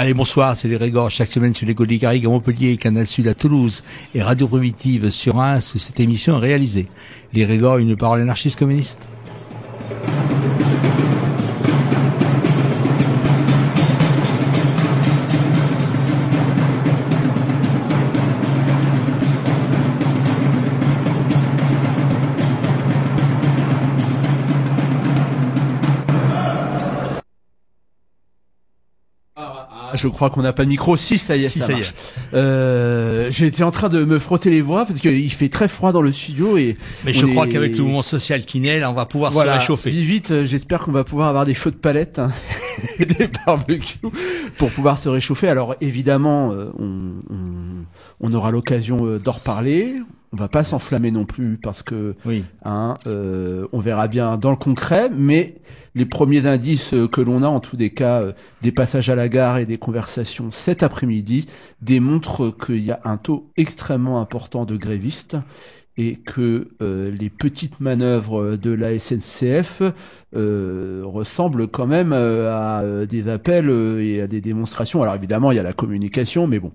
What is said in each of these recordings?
Allez, bonsoir, c'est les Régors, chaque semaine sur les Garrigue à Montpellier, Canal Sud à Toulouse et Radio Primitive sur Reims où cette émission est réalisée. Les Régors, une parole anarchiste communiste. Je crois qu'on n'a pas de micro. Si, ça y est, si, ça, y est. Euh, J'étais en train de me frotter les voix parce qu'il fait très froid dans le studio et. Mais je crois qu'avec le mouvement social qui naît, là, on va pouvoir voilà, se réchauffer. Vite, vite, euh, j'espère qu'on va pouvoir avoir des feux de palette hein, et des barbecues pour pouvoir se réchauffer. Alors évidemment, euh, on, on, on aura l'occasion euh, d'en reparler on va pas s'enflammer non plus parce que oui. hein, euh, on verra bien dans le concret, mais les premiers indices que l'on a, en tous des cas, euh, des passages à la gare et des conversations cet après-midi, démontrent qu'il y a un taux extrêmement important de grévistes et que euh, les petites manœuvres de la SNCF euh, ressemblent quand même euh, à des appels et à des démonstrations. Alors évidemment, il y a la communication, mais bon.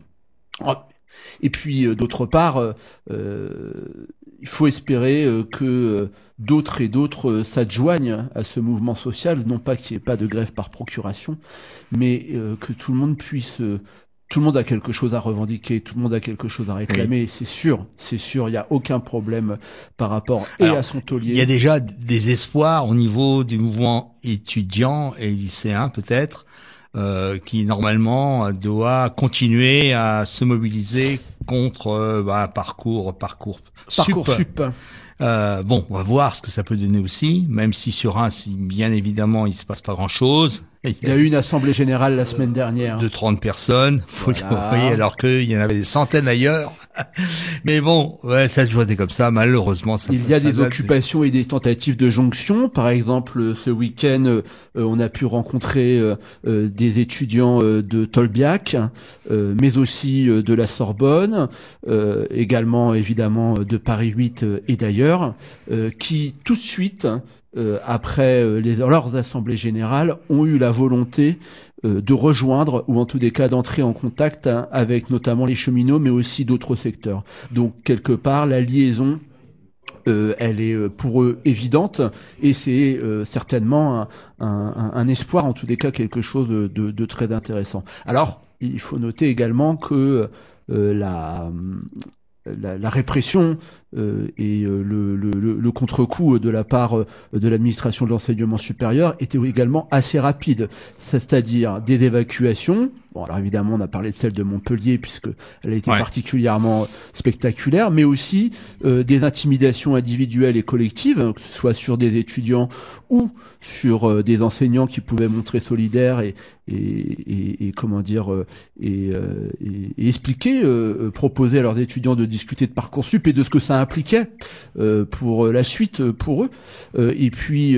Et puis euh, d'autre part, euh, euh, il faut espérer que d'autres et d'autres s'adjoignent à ce mouvement social, non pas qu'il n'y ait pas de grève par procuration, mais que tout le monde puisse tout le monde a quelque chose à revendiquer, tout le monde a quelque chose à réclamer, oui. c'est sûr, c'est sûr, il n'y a aucun problème par rapport et Alors, à son taulier. Il y a déjà des espoirs au niveau du mouvement étudiant et lycéen peut-être, euh, qui normalement doit continuer à se mobiliser contre euh, bah, parcours parcours parcours sup. Euh, bon, on va voir ce que ça peut donner aussi, même si sur un, si bien évidemment, il se passe pas grand-chose. Il y a eu une assemblée générale la semaine dernière. De 30 personnes, faut voilà. dire, alors qu'il y en avait des centaines ailleurs. Mais bon, ouais, ça se jouait comme ça, malheureusement. Ça il y a des occupations de... et des tentatives de jonction. Par exemple, ce week-end, euh, on a pu rencontrer euh, des étudiants de Tolbiac, euh, mais aussi de la Sorbonne, également évidemment de Paris 8 et d'ailleurs, qui tout de suite euh, après euh, les, leurs assemblées générales, ont eu la volonté euh, de rejoindre, ou en tous les cas d'entrer en contact hein, avec notamment les cheminots, mais aussi d'autres secteurs. Donc quelque part, la liaison euh, elle est pour eux évidente et c'est euh, certainement un, un, un, espoir, en tous les cas quelque chose de, de, de, très intéressant. Alors, il faut noter également que euh, la, la, la, répression euh, et euh, le, le, le contre-coup de la part euh, de l'administration de l'enseignement supérieur était également assez rapide, c'est-à-dire des évacuations. Bon, alors évidemment, on a parlé de celle de Montpellier puisque elle a été Ouais. particulièrement spectaculaire, mais aussi euh, des intimidations individuelles et collectives, hein, que ce soit sur des étudiants ou sur euh, des enseignants qui pouvaient montrer solidaires et, et, et, et comment dire euh, et, euh, expliquer, euh, euh, proposer à leurs étudiants de discuter de parcoursup et de ce que ça impliquait euh, pour la suite euh, pour eux, Euh, et puis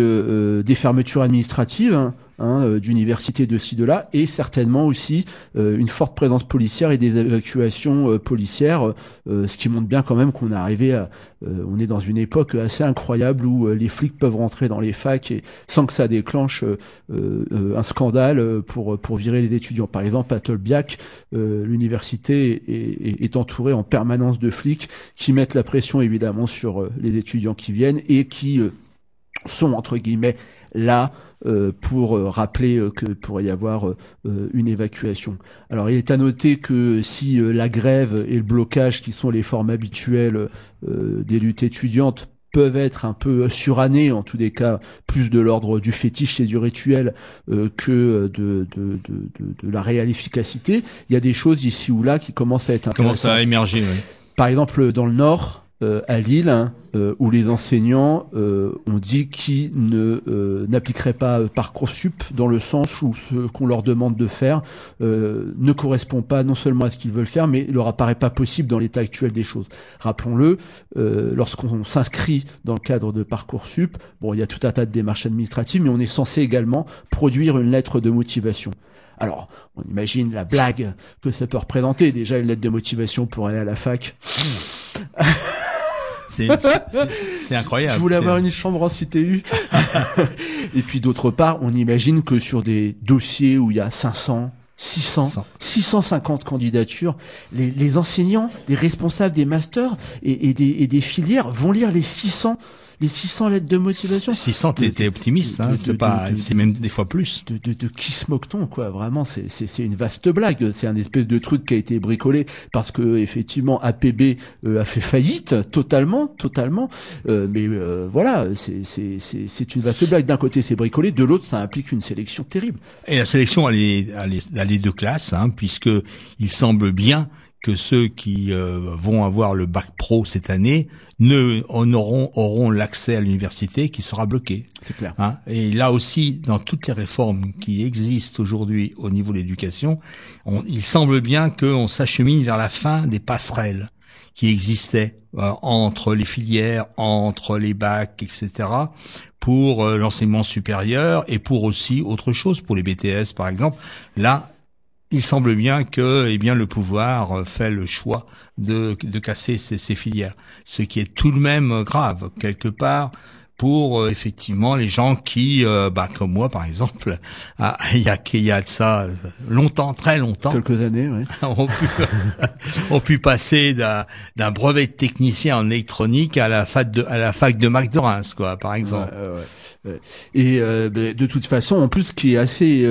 des fermetures administratives. hein, hein, euh, d'universités de ci de là et certainement aussi euh, une forte présence policière et des évacuations euh, policières ce qui montre bien quand même qu'on est arrivé à on est dans une époque assez incroyable où les flics peuvent rentrer dans les facs et sans que ça déclenche un scandale pour virer les étudiants. Par exemple à Tolbiac l'université est, entourée en permanence de flics qui mettent la pression évidemment sur les étudiants qui viennent et qui sont entre guillemets là pour euh, rappeler euh, que pourrait y avoir une évacuation. Alors il est à noter que si la grève et le blocage, qui sont les formes habituelles des luttes étudiantes, peuvent être un peu surannés, en tous les cas plus de l'ordre du fétiche et du rituel que de, de, de, de, la réelle efficacité, il y a des choses ici ou là qui commencent à être intéressantes. Commencent à émerger, oui. Par exemple, dans le Nord, euh, à Lille hein, euh, où les enseignants euh, ont dit qu'ils ne n'appliqueraient pas parcoursup dans le sens où ce qu'on leur demande de faire ne correspond pas non seulement à ce qu'ils veulent faire, mais leur apparaît pas possible dans l'état actuel des choses. Rappelons-le, lorsqu'on s'inscrit dans le cadre de parcoursup, bon, il y a tout un tas de démarches administratives, mais on est censé également produire une lettre de motivation. Alors, on imagine la blague que ça peut représenter. Déjà, une lettre de motivation pour aller à la fac. C'est incroyable. Je voulais avoir une chambre en CTU. et puis d'autre part, on imagine que sur des dossiers où il y a 500, 600, 650 candidatures, les, les, enseignants, les responsables des masters et, et, des, et des filières vont lire les 600 les 600 lettres de motivation. 600, t'es optimiste, hein, c'est pas, c'est même des fois plus. De, de, de qui se moque-t-on, quoi Vraiment, c'est, c'est, c'est une vaste blague. C'est un espèce de truc qui a été bricolé parce que effectivement APB euh, a fait faillite totalement, totalement. Euh, mais euh, voilà, c'est, c'est, c'est, c'est une vaste blague. D'un côté, c'est bricolé, de l'autre, ça implique une sélection terrible. Et la sélection, elle est, elle est, elle est de classe, hein, puisque il semble bien que ceux qui euh, vont avoir le bac pro cette année ne auront auront l'accès à l'université qui sera bloqué. C'est clair. Hein et là aussi, dans toutes les réformes qui existent aujourd'hui au niveau de l'éducation, il semble bien qu'on s'achemine vers la fin des passerelles qui existaient euh, entre les filières, entre les bacs, etc pour euh, l'enseignement supérieur et pour aussi autre chose, pour les BTS par exemple. Là, il semble bien que eh bien le pouvoir fait le choix de, de casser ces filières, ce qui est tout de même grave. Quelque part pour euh, effectivement les gens qui, euh, bah, comme moi par exemple, ah, il y a il y a de ça longtemps, très longtemps, quelques années, oui. ont, pu, ont pu passer d'un brevet de technicien en électronique à la fac de à la fac de Mac de Reims, quoi, par exemple. Ouais, ouais, Et euh, ben, de toute façon, en plus, ce qui est assez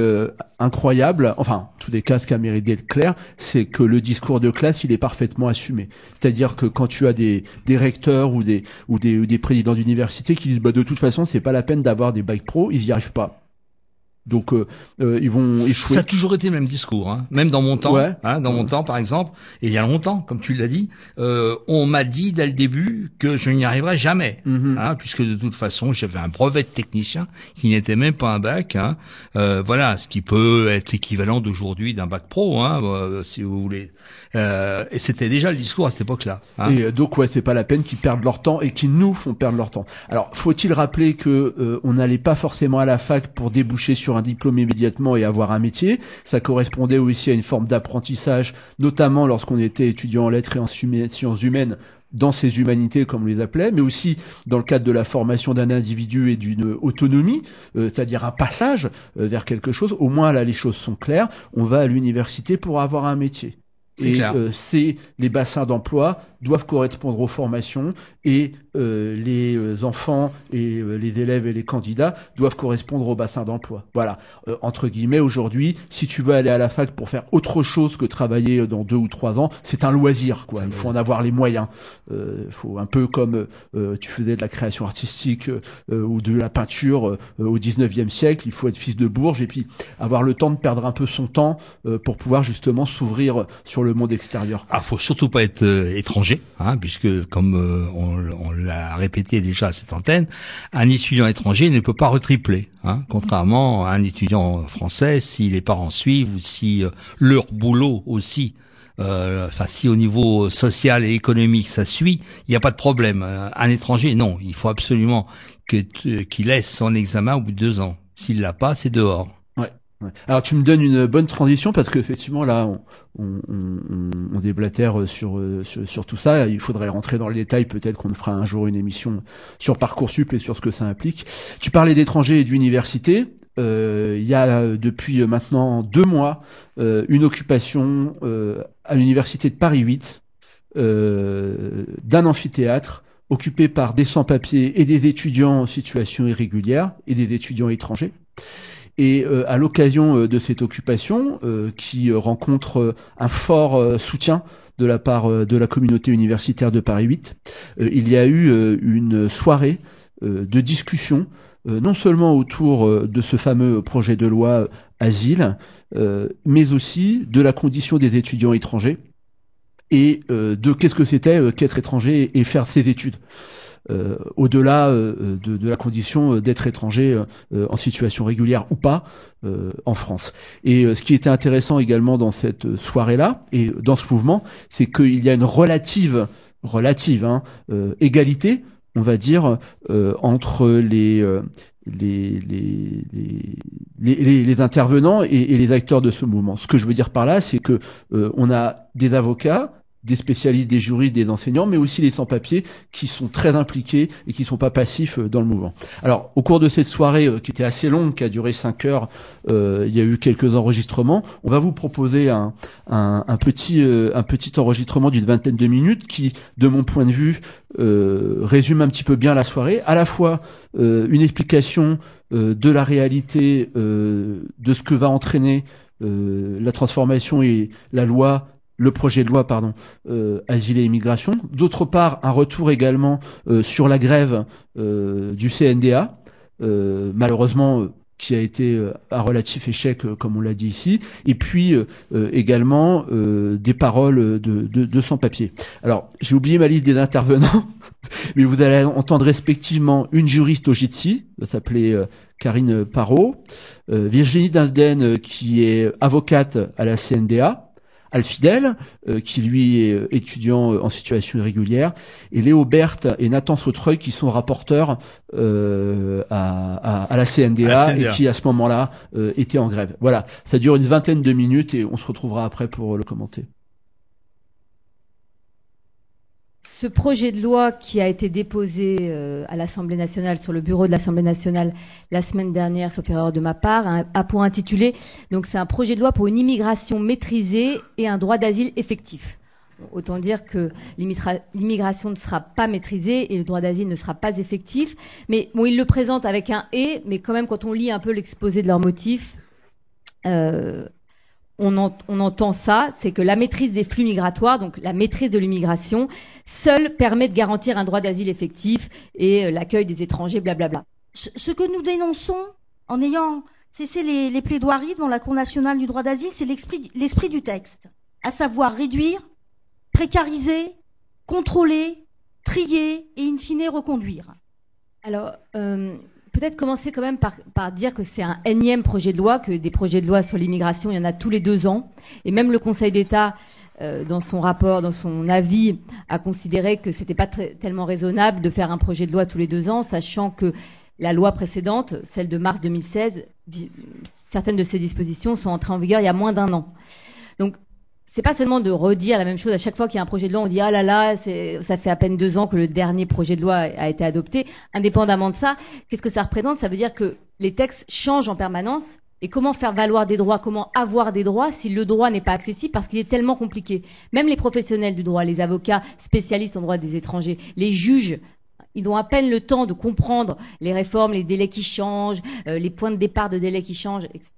incroyable, enfin, tous les cas, ce qui a mérité d'être clair, c'est que le discours de classe, il est parfaitement assumé. C'est-à-dire que quand tu as des, des recteurs ou des, ou des, ou des présidents d'université qui bah, de toute façon, c'est pas la peine d'avoir des bacs pro, ils y arrivent pas. Donc euh, euh, ils vont échouer. Ça a toujours été le même discours, hein. même dans mon temps. Hein, dans mon temps, par exemple, et il y a longtemps, comme tu l'as dit, euh, on m'a dit dès le début que je n'y arriverais jamais, mhm. hein, puisque de toute façon j'avais un brevet de technicien qui n'était même pas un bac. Hein. Euh, voilà, ce qui peut être l'équivalent d'aujourd'hui d'un bac pro, hein, euh, si vous voulez. Euh, et c'était déjà le discours à cette époque-là. Hein. Et donc ouais, c'est pas la peine qu'ils perdent leur temps et qu'ils nous font perdre leur temps. Alors faut-il rappeler que on n'allait pas forcément à la fac pour déboucher sur un diplôme immédiatement et avoir un métier. Ça correspondait aussi à une forme d'apprentissage, notamment lorsqu'on était étudiant en lettres et en sciences humaines dans ces humanités, comme on les appelait, mais aussi dans le cadre de la formation d'un individu et d'une autonomie, euh, c'est-à-dire un passage euh, vers quelque chose. Au moins là, les choses sont claires. On va à l'université pour avoir un métier. Et euh, c'est les bassins d'emploi doivent correspondre aux formations et euh, les euh, enfants et euh, les élèves et les candidats doivent correspondre au bassin d'emploi. Voilà, entre guillemets, aujourd'hui, si tu veux aller à la fac pour faire autre chose que travailler dans deux ou trois ans, c'est un loisir, quoi. Il faut en avoir les moyens. Il faut un peu comme tu faisais de la création artistique ou de la peinture au 19e siècle, il faut être fils de Bourges et puis avoir le temps de perdre un peu son temps pour pouvoir justement s'ouvrir sur le monde extérieur. Ah, faut surtout pas être étranger Hein, puisque comme euh, on, l'a répété déjà à cette antenne, un étudiant étranger ne peut pas retripler, hein, contrairement à un étudiant français si les parents suivent ou si euh, leur boulot aussi euh, enfin si au niveau social et économique ça suit, il n'y a pas de problème. Un étranger, non, il faut absolument qu'il laisse son examen au bout de deux ans. S'il l'a pas, c'est dehors. Alors tu me donnes une bonne transition parce qu'effectivement là on, on, déblatère sur, sur, sur tout ça. Il faudrait rentrer dans le détail. Peut-être qu'on fera un jour une émission sur parcoursup et sur ce que ça implique. Tu parlais d'étrangers et d'université. Euh, il y a depuis maintenant deux mois euh, une occupation euh, à l'université de Paris 8 d'un amphithéâtre occupé par des sans-papiers et des étudiants en situation irrégulière et des étudiants étrangers. Et euh, à l'occasion euh, de cette occupation, euh, qui rencontre un fort soutien de la part de la communauté universitaire de Paris 8, il y a eu une soirée de discussion, non seulement autour de ce fameux projet de loi asile, mais aussi de la condition des étudiants étrangers et de qu'est-ce que c'était qu'être étranger et faire ses études. Euh, au-delà euh, de, la condition d'être étranger euh, en situation régulière ou pas en France. Et ce qui était intéressant également dans cette soirée-là et dans ce mouvement, c'est qu'il y a une relative, relative hein, égalité, on va dire, entre les les, les, les, intervenants et, et, les acteurs de ce mouvement. Ce que je veux dire par là, c'est que on a des avocats, des spécialistes, des juristes, des enseignants, mais aussi les sans-papiers qui sont très impliqués et qui sont pas passifs euh, dans le mouvement. Alors, au cours de cette soirée euh, qui était assez longue, qui a duré cinq heures, euh, il y a eu quelques enregistrements. On va vous proposer un petit enregistrement d'une vingtaine de minutes qui, de mon point de vue, résume un petit peu bien la soirée. À la fois une explication de la réalité de ce que va entraîner la transformation et la loi le projet de loi pardon euh, asile et immigration. D'autre part, un retour également euh, sur la grève euh, du CNDA, euh, malheureusement qui a été un relatif échec, comme on l'a dit ici, et puis également des paroles de, de, de sans-papier. Alors, j'ai oublié ma liste des intervenants, mais vous allez entendre respectivement une juriste au JITSI, s'appelait Karine Parot, Virginie Dinsden, qui est avocate à la CNDA, Alfidel, euh, qui lui est euh, étudiant euh, en situation irrégulière, et Léo Berthe et Nathan Sautreuil, qui sont rapporteurs à, la CNDA, et qui à ce moment-là étaient en grève. Voilà, ça dure une vingtaine de minutes et on se retrouvera après pour le commenter. Ce projet de loi qui a été déposé euh, à l'Assemblée nationale sur le bureau de l'Assemblée nationale la semaine dernière, sauf erreur de ma part, a pour intitulé donc c'est un projet de loi pour une immigration maîtrisée et un droit d'asile effectif. Autant dire que l'immigration ne sera pas maîtrisée et le droit d'asile ne sera pas effectif. Mais bon, ils le présentent avec un et, mais quand même, quand on lit un peu l'exposé de leurs motifs, euh, on, entend ça, c'est que la maîtrise des flux migratoires, donc la maîtrise de l'immigration, seule permet de garantir un droit d'asile effectif et euh, l'accueil des étrangers, blablabla. Ce, que nous dénonçons en ayant cessé les, plaidoiries devant la Cour nationale du droit d'asile, c'est l'esprit du texte, à savoir réduire, précariser, contrôler, trier et in fine reconduire. Alors, euh, peut-être commencer quand même par, dire que c'est un énième projet de loi, que des projets de loi sur l'immigration, il y en a tous les deux ans. Et même le Conseil d'État, euh, dans son rapport, dans son avis, a considéré que c'était pas tellement raisonnable de faire un projet de loi tous les deux ans, sachant que la loi précédente, celle de mars 2016, certaines de ses dispositions sont entrées en vigueur il y a moins d'un an. Donc c'est pas seulement de redire la même chose à chaque fois qu'il y a un projet de loi, on dit ah là là, ça fait à peine deux ans que le dernier projet de loi a été adopté. Indépendamment de ça, qu'est-ce que ça représente? Ça veut dire que les textes changent en permanence. Et comment faire valoir des droits, comment avoir des droits si le droit n'est pas accessible? Parce qu'il est tellement compliqué. Même les professionnels du droit, les avocats spécialistes en droit des étrangers, les juges, ils ont à peine le temps de comprendre les réformes, les délais qui changent, euh, les points de départ de délais qui changent, etc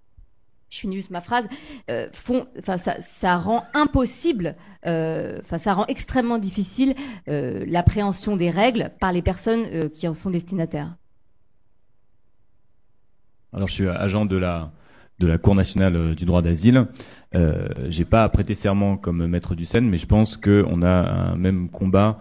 je finis juste ma phrase, euh, font, enfin ça, rend impossible, euh, enfin ça rend extrêmement difficile euh, l'appréhension des règles par les personnes qui en sont destinataires. Alors je suis agent de la de la Cour nationale du droit d'asile. Euh, J'ai pas à prêter serment comme maître du Seine, mais je pense qu'on a un même combat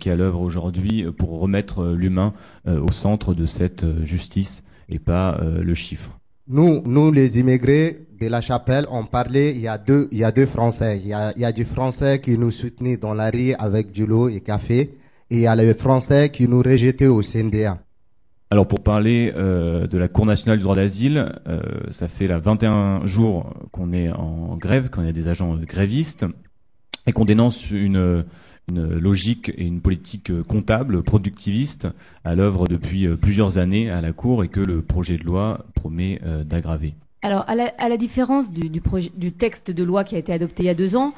qui est à l'œuvre aujourd'hui pour remettre l'humain au centre de cette justice et pas le chiffre. Nous, nous, les immigrés de la chapelle, on parlait, il y a deux, il y a deux Français. Il y a, du Français qui nous soutenait dans la rue avec du lot et café. Et il y a le Français qui nous rejetait au CNDA. Alors pour parler euh, de la Cour nationale du droit d'asile, euh, ça fait là 21 jours qu'on est en grève, qu'on a des agents grévistes et qu'on dénonce une une logique et une politique comptable, productiviste, à l'œuvre depuis euh, plusieurs années à la Cour et que le projet de loi promet euh, d'aggraver. Alors, à la, différence du, texte de loi qui a été adopté il y a deux ans,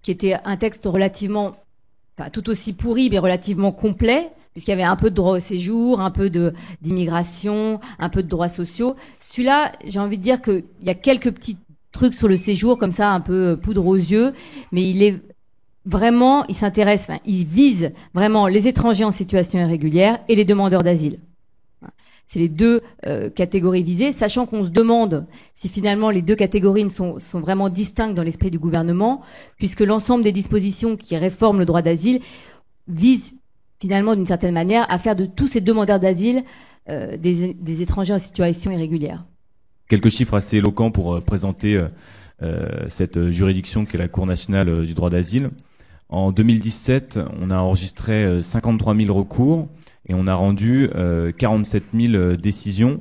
qui était un texte relativement enfin, tout aussi pourri, mais relativement complet, puisqu'il y avait un peu de droit au séjour, un peu d'immigration, un peu de droits sociaux. Celui-là, j'ai envie de dire qu'il y a quelques petits trucs sur le séjour, comme ça, un peu poudre aux yeux, mais il est vraiment, il s'intéresse, enfin, il vise vraiment les étrangers en situation irrégulière et les demandeurs d'asile. C'est les deux euh, catégories visées, sachant qu'on se demande si finalement les deux catégories sont, sont vraiment distinctes dans l'esprit du gouvernement, puisque l'ensemble des dispositions qui réforment le droit d'asile visent finalement d'une certaine manière à faire de tous ces demandeurs d'asile euh, des, des, étrangers en situation irrégulière. Quelques chiffres assez éloquents pour euh, présenter cette juridiction qu'est la Cour nationale du droit d'asile. En 2017, on a enregistré 53 000 recours et on a rendu 47 000 décisions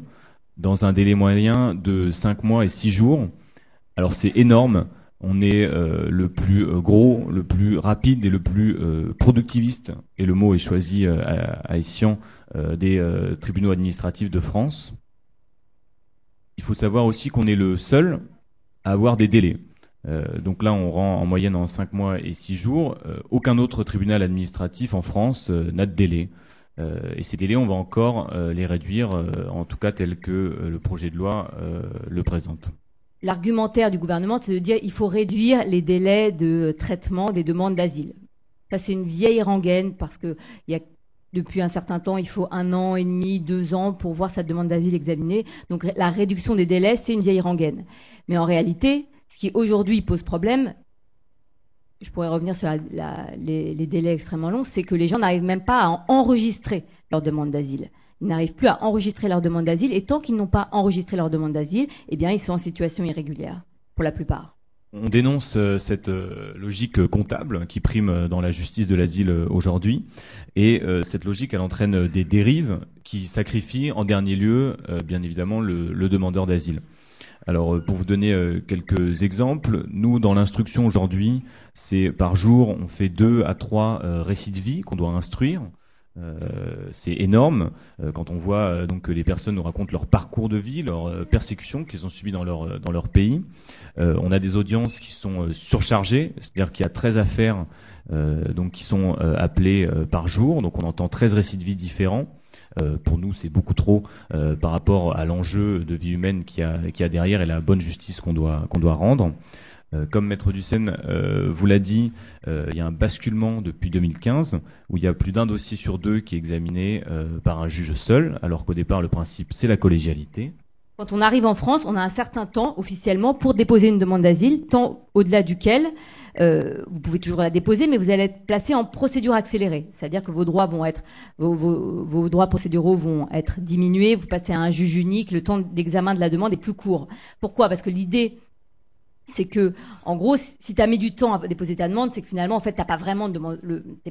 dans un délai moyen de 5 mois et 6 jours. Alors c'est énorme. On est euh, le plus euh, gros, le plus rapide et le plus euh, productiviste, et le mot est choisi à, à des tribunaux administratifs de France. Il faut savoir aussi qu'on est le seul à avoir des délais. Donc là, on rend en moyenne en 5 mois et 6 jours. aucun autre tribunal administratif en France n'a de délai. et ces délais, on va encore les réduire, en tout cas tel que le projet de loi le présente l'argumentaire du gouvernement, c'est de dire il faut réduire les délais de traitement des demandes d'asile. Ça, c'est une vieille rengaine parce que y a depuis un certain temps, il faut un an et demi, deux ans pour voir sa demande d'asile examinée. Donc la réduction des délais, c'est une vieille rengaine. Mais en réalité, ce qui aujourd'hui pose problème, je pourrais revenir sur les, délais extrêmement longs, c'est que les gens n'arrivent même pas à enregistrer leur demande d'asile ils n'arrivent plus à enregistrer leur demande d'asile et tant qu'ils n'ont pas enregistré leur demande d'asile, eh bien ils sont en situation irrégulière pour la plupart. On dénonce euh, cette euh, logique comptable qui prime dans la justice de l'asile euh, aujourd'hui et cette logique elle entraîne des dérives qui sacrifient en dernier lieu bien évidemment le demandeur d'asile. Alors pour vous donner quelques exemples, nous dans l'instruction aujourd'hui, c'est par jour on fait deux à trois récits de vie qu'on doit instruire. Euh, c'est énorme euh, quand on voit euh, que les personnes nous racontent leur parcours de vie, leurs persécutions qu'ils ont subies dans leur pays. on a des audiences qui sont surchargées, c'est-à-dire qu'il y a 13 affaires qui sont appelées par jour, donc on entend 13 récits de vie différents. Pour nous, c'est beaucoup trop par rapport à l'enjeu de vie humaine qu'il y a, derrière et la bonne justice qu'on doit rendre. Euh, comme Maître Dussen euh, vous l'a dit, euh, il y a un basculement depuis 2015 où il y a plus d'un dossier sur deux qui est examiné par un juge seul, alors qu'au départ le principe c'est la collégialité. Quand on arrive en France, on a un certain temps officiellement pour déposer une demande d'asile, temps au-delà duquel vous pouvez toujours la déposer, mais vous allez être placé en procédure accélérée, c'est-à-dire que vos droits vont être, vos, droits procéduraux vont être diminués, vous passez à un juge unique, le temps d'examen de la demande est plus court. Pourquoi? Parce que l'idée c'est que, en gros, si tu as mis du temps à déposer ta demande, c'est que finalement, en fait, t'as pas vraiment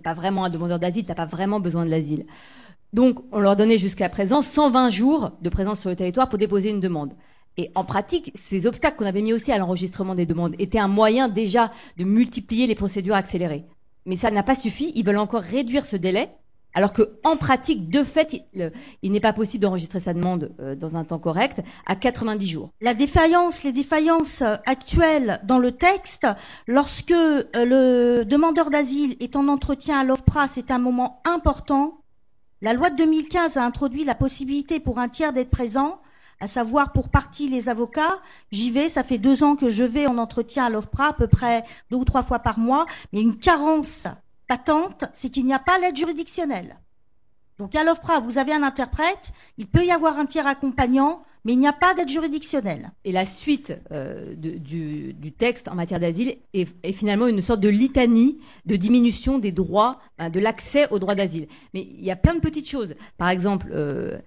pas vraiment un demandeur d'asile, t'as pas vraiment besoin de l'asile. Donc, on leur donnait jusqu'à présent 120 jours de présence sur le territoire pour déposer une demande. Et en pratique, ces obstacles qu'on avait mis aussi à l'enregistrement des demandes étaient un moyen déjà de multiplier les procédures accélérées. Mais ça n'a pas suffi. Ils veulent encore réduire ce délai alors que en pratique, de fait, il, n'est pas possible d'enregistrer sa demande euh, dans un temps correct à 90 jours. La défaillance, les défaillances actuelles dans le texte, lorsque euh, le demandeur d'asile est en entretien à l'OFPRA, c'est un moment important. La loi de 2015 a introduit la possibilité pour un tiers d'être présent, à savoir pour partie les avocats. J'y vais, ça fait deux ans que je vais en entretien à l'OFPRA, à peu près deux ou trois fois par mois, mais une carence patente, c'est qu'il n'y a pas l'aide juridictionnelle. Donc à l'OFPRA, vous avez un interprète, il peut y avoir un tiers accompagnant, mais il n'y a pas d'aide juridictionnelle. Et la suite euh, du, texte en matière d'asile est, finalement une sorte de litanie de diminution des droits, de l'accès aux droits d'asile. Mais il y a plein de petites choses. Par exemple, euh,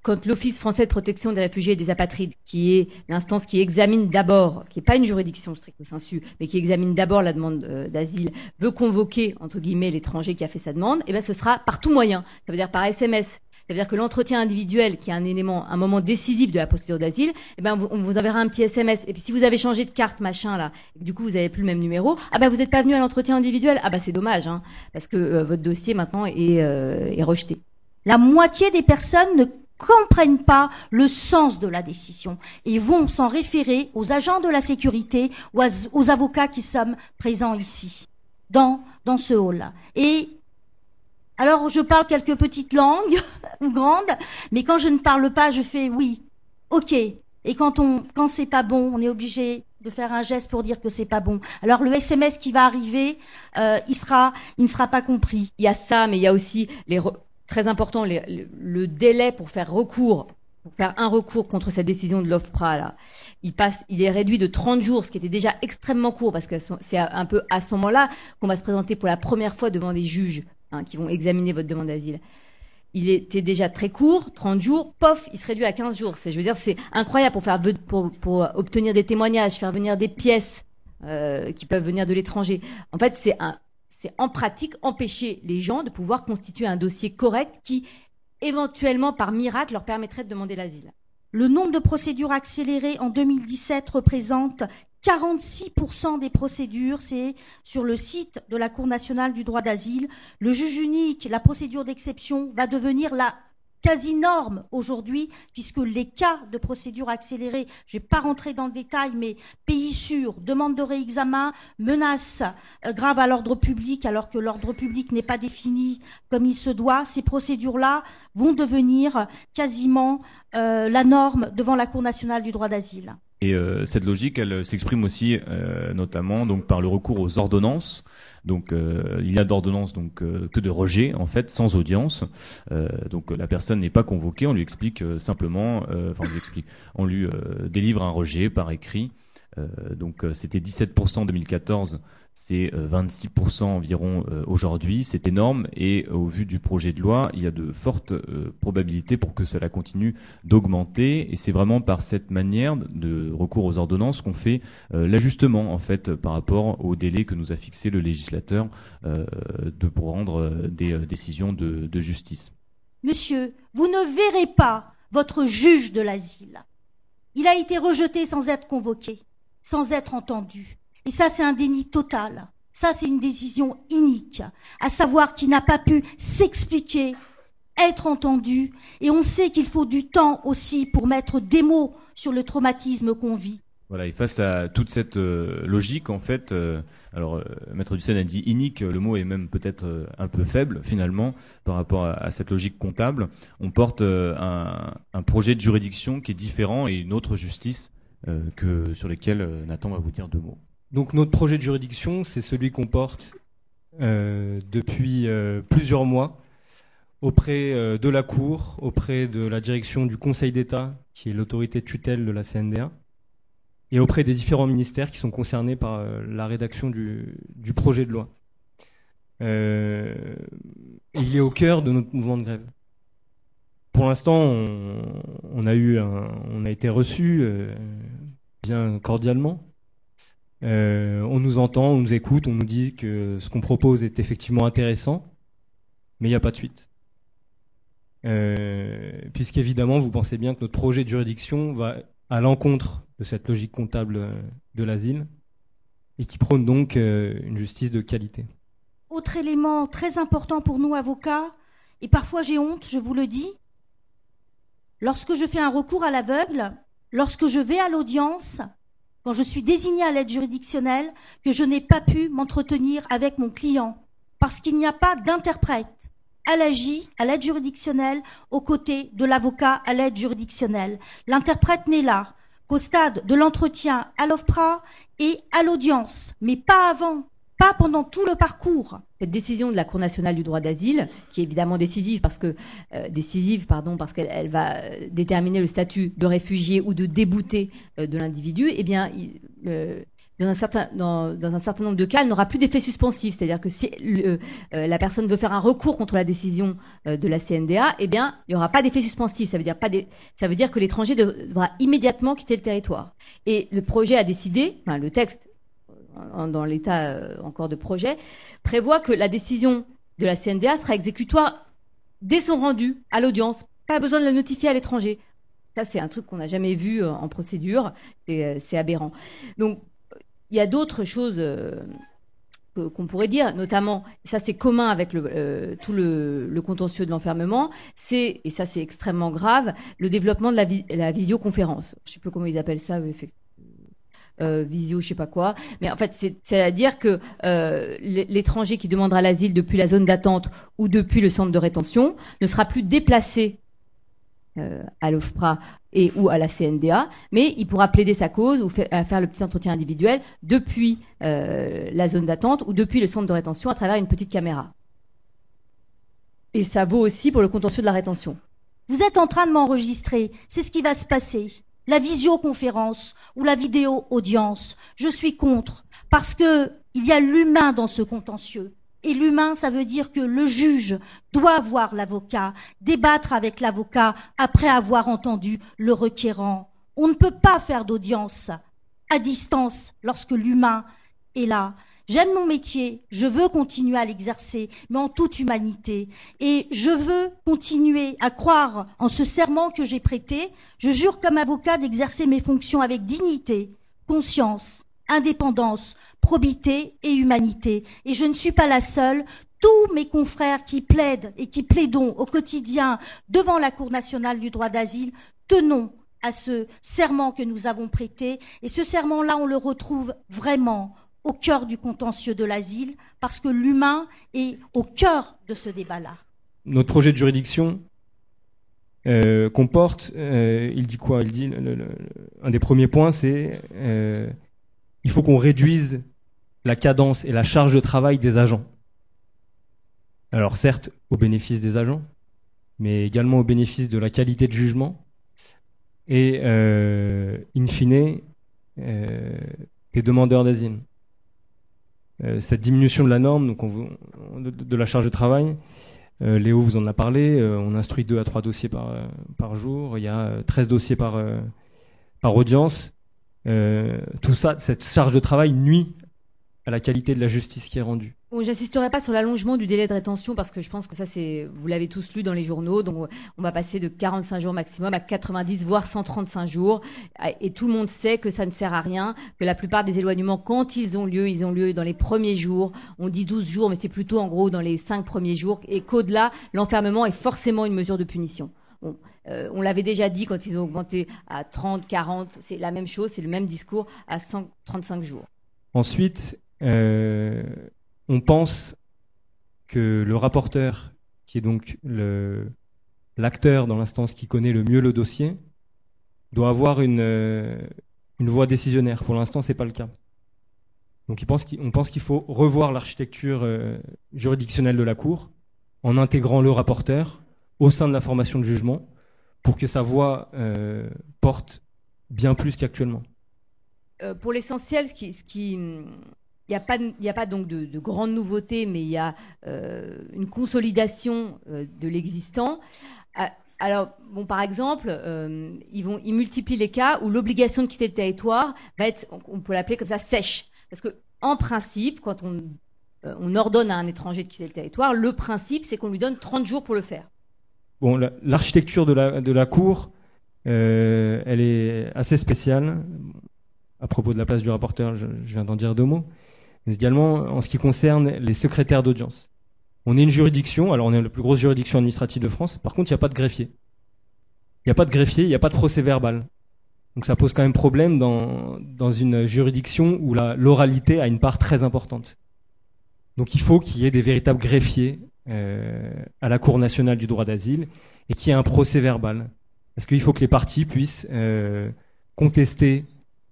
quand l'Office français de protection des réfugiés et des apatrides, qui est l'instance qui examine d'abord, qui n'est pas une juridiction stricto sensu, mais qui examine d'abord la demande euh, d'asile, veut convoquer, entre guillemets, l'étranger qui a fait sa demande, eh ben, ce sera par tout moyen. Ça veut dire par SMS. Ça veut dire que l'entretien individuel, qui est un élément, un moment décisif de la procédure d'asile, eh ben, on vous enverra un petit SMS. Et puis, si vous avez changé de carte, machin, là, du coup, vous n'avez plus le même numéro, ah ben, vous n'êtes pas venu à l'entretien individuel. Ah ben, c'est dommage, hein, parce que euh, votre dossier, maintenant, est, euh, est rejeté. La moitié des personnes ne comprennent pas le sens de la décision et vont s'en référer aux agents de la sécurité ou aux avocats qui sommes présents ici. dans, dans ce hall-là. Et alors, je parle quelques petites langues, grandes, mais quand je ne parle pas, je fais oui, ok. Et quand on, quand c'est pas bon, on est obligé de faire un geste pour dire que c'est pas bon. Alors le SMS qui va arriver, euh, il ne sera pas compris. Il y a ça, mais il y a aussi les très important le, délai pour faire recours, pour faire un recours contre cette décision de l'OFPRA là. Il il est réduit de 30 jours, ce qui était déjà extrêmement court parce que c'est un peu à ce moment-là qu'on va se présenter pour la première fois devant des juges hein, qui vont examiner votre demande d'asile. Il était déjà très court, 30 jours, pof, il se réduit à 15 jours. C'est, je veux dire, c'est incroyable pour faire pour, pour obtenir des témoignages, faire venir des pièces euh, qui peuvent venir de l'étranger. En fait, c'est un, c'est en pratique empêcher les gens de pouvoir constituer un dossier correct qui, éventuellement, par miracle, leur permettrait de demander l'asile. Le nombre de procédures accélérées en 2017 représente 46% des procédures, c'est sur le site de la Cour nationale du droit d'asile. Le juge unique, la procédure d'exception, va devenir la quasi-norme aujourd'hui, puisque les cas de procédure accélérée, je ne vais pas rentrer dans le détail, mais pays sûr, demande de réexamen, menace euh, grave à l'ordre public, alors que l'ordre public n'est pas défini comme il se doit, ces procédures-là vont devenir quasiment euh, la norme devant la Cour nationale du droit d'asile. Et euh, cette logique, elle s'exprime aussi euh, notamment donc par le recours aux ordonnances. Donc euh, il y a d'ordonnances donc euh, que de rejet en fait sans audience. Euh, donc la personne n'est pas convoquée, on lui explique euh, simplement, euh, enfin on lui explique, on lui euh, délivre un rejet par écrit. Euh, donc euh, c'était 17% en 2014, c'est euh, 26% environ euh, aujourd'hui, c'est énorme et euh, au vu du projet de loi, il y a de fortes euh, probabilités pour que cela continue d'augmenter et c'est vraiment par cette manière de recours aux ordonnances qu'on fait euh, l'ajustement en fait par rapport au délai que nous a fixé le législateur euh, pour rendre euh, des euh, décisions de justice. Monsieur, vous ne verrez pas votre juge de l'asile. Il a été rejeté sans être convoqué, sans être entendu. Et ça, c'est un déni total. Ça, c'est une décision inique, à savoir qu'il n'a pas pu s'expliquer, être entendu. Et on sait qu'il faut du temps aussi pour mettre des mots sur le traumatisme qu'on vit. Voilà, et face à toute cette euh, logique, en fait, euh, alors euh, Maître Dussen a dit inique, le mot est même peut-être un peu faible finalement par rapport à, cette logique comptable. On porte un, un projet de juridiction qui est différent et une autre justice que sur lesquelles Nathan va vous dire deux mots. Donc notre projet de juridiction, c'est celui qu'on porte euh, depuis euh, plusieurs mois auprès euh, de la Cour, auprès de la direction du Conseil d'État, qui est l'autorité tutelle de la CNDA, et auprès des différents ministères qui sont concernés par la rédaction du, projet de loi. Il est au cœur de notre mouvement de grève. Pour l'instant, on, on a eu, un- on a été reçu bien cordialement. Euh, on nous entend, on nous écoute, on nous dit que ce qu'on propose est effectivement intéressant, mais il n'y a pas de suite. Euh, Puisqu'évidemment, vous pensez bien que notre projet de juridiction va à l'encontre de cette logique comptable euh, de l'asile et qui prône donc une justice de qualité. Autre élément très important pour nous, avocats, et parfois j'ai honte, je vous le dis, lorsque je fais un recours à l'aveugle, lorsque je vais à l'audience, quand je suis désigné à l'aide juridictionnelle, que je n'ai pas pu m'entretenir avec mon client, parce qu'il n'y a pas d'interprète à l'AJ, à l'aide juridictionnelle, aux côtés de l'avocat à l'aide juridictionnelle. L'interprète n'est là qu'au stade de l'entretien à l'OFPRA et à l'audience, mais pas avant, pas pendant tout le parcours. Cette décision de la Cour nationale du droit d'asile, qui est évidemment décisive parce que euh, décisive, pardon, parce qu'elle elle va euh, déterminer le statut de réfugié ou de débouté euh, de l'individu, eh bien, dans un certain nombre de cas, elle n'aura plus d'effet suspensif. C'est-à-dire que si la personne veut faire un recours contre la décision de la CNDA, eh bien, il n'y aura pas d'effet suspensif. Ça veut dire que l'étranger dev- devra immédiatement quitter le territoire. Et le projet a décidé, le texte dans l'état euh, encore de projet, prévoit que la décision de la CNDA sera exécutoire dès son rendu à l'audience. Pas besoin de la notifier à l'étranger. Ça, c'est un truc qu'on n'a jamais vu euh, en procédure. C'est euh, c'est aberrant. Donc, il y a d'autres choses qu'on pourrait dire, notamment, ça c'est commun avec tout le, contentieux de l'enfermement, c'est, et ça c'est extrêmement grave, le développement de la, la visioconférence. Je sais plus comment ils appellent ça, effectivement euh, visio, je sais pas quoi. Mais en fait, c'est à dire que euh, l'étranger qui demandera l'asile depuis la zone d'attente ou depuis le centre de rétention ne sera plus déplacé euh, à l'OFPRA et ou à la CNDA, mais il pourra plaider sa cause ou faire le petit entretien individuel depuis la zone d'attente ou depuis le centre de rétention à travers une petite caméra. Et ça vaut aussi pour le contentieux de la rétention. Vous êtes en train de m'enregistrer, c'est ce qui va se passer. La visioconférence ou la vidéo audience, je suis contre parce que il y a l'humain dans ce contentieux. Et l'humain, ça veut dire que le juge doit voir l'avocat, débattre avec l'avocat après avoir entendu le requérant. On ne peut pas faire d'audience à distance lorsque l'humain est là. J'aime mon métier, je veux continuer à l'exercer, mais en toute humanité. Et je veux continuer à croire en ce serment que j'ai prêté. Je jure comme avocat d'exercer mes fonctions avec dignité, conscience, indépendance, probité et humanité. Et je ne suis pas la seule. Tous mes confrères qui plaident et qui plaidons au quotidien devant la Cour nationale du droit d'asile, tenons à ce serment que nous avons prêté. Et ce serment-là, on le retrouve vraiment au cœur du contentieux de l'asile, parce que l'humain est au cœur de ce débat-là. Notre projet de juridiction euh, comporte, euh, il dit quoi? Il dit, un des premiers points, c'est euh, il faut qu'on réduise la cadence et la charge de travail des agents. Alors certes, au bénéfice des agents, mais également au bénéfice de la qualité de jugement et, in fine, des demandeurs d'asile. Euh, cette diminution de la norme, donc de, la charge de travail. Euh, Léo vous en a parlé, euh, on instruit 2 à 3 dossiers par, par jour, il y a 13 dossiers par, par audience. tout ça, cette charge de travail nuit à la qualité de la justice qui est rendue. Bon, j'insisterai pas sur l'allongement du délai de rétention parce que je pense que ça c'est vous l'avez tous lu dans les journaux donc on va passer de 45 jours maximum à 90 voire 135 jours et tout le monde sait que ça ne sert à rien que la plupart des éloignements quand ils ont lieu ils ont lieu dans les premiers jours on dit 12 jours mais c'est plutôt en gros dans les 5 premiers jours et qu'au-delà l'enfermement est forcément une mesure de punition. Euh, on l'avait déjà dit quand ils ont augmenté à 30, 40, c'est la même chose, c'est le même discours à 135 jours. Ensuite, euh, on pense que le rapporteur, qui est donc l'acteur dans l'instance qui connaît le mieux le dossier, doit avoir une, euh, une voix décisionnaire. Pour l'instant, ce n'est pas le cas. Donc on pense qu'il faut revoir l'architecture euh, juridictionnelle de la Cour en intégrant le rapporteur au sein de la formation de jugement pour que sa voix porte bien plus qu'actuellement. pour l'essentiel, ce qui, n'y a, pas, donc de, grandes nouveautés, mais il y a euh, une consolidation euh, de l'existant. Ah, alors, bon, par exemple, euh, ils, vont, ils multiplient les cas où l'obligation de quitter le territoire va être, on peut l'appeler comme ça, sèche. Parce que, en principe, quand on, on ordonne à un étranger de quitter le territoire, le principe, c'est qu'on lui donne 30 jours pour le faire. Bon, l'architecture de la, de la Cour, elle est assez spéciale. À propos de la place du rapporteur, je viens d'en dire deux mots mais également en ce qui concerne les secrétaires d'audience. On est une juridiction, alors on est la plus grosse juridiction administrative de France, par contre il n'y a pas de greffier. Il n'y a pas de greffier, il n'y a pas de procès verbal. Donc ça pose quand même problème dans, dans une juridiction où l'oralité a une part très importante. Donc il faut qu'il y ait des véritables greffiers euh, à la Cour nationale du droit d'asile et qu'il y ait un procès verbal. Parce qu'il faut que les parties puissent euh, contester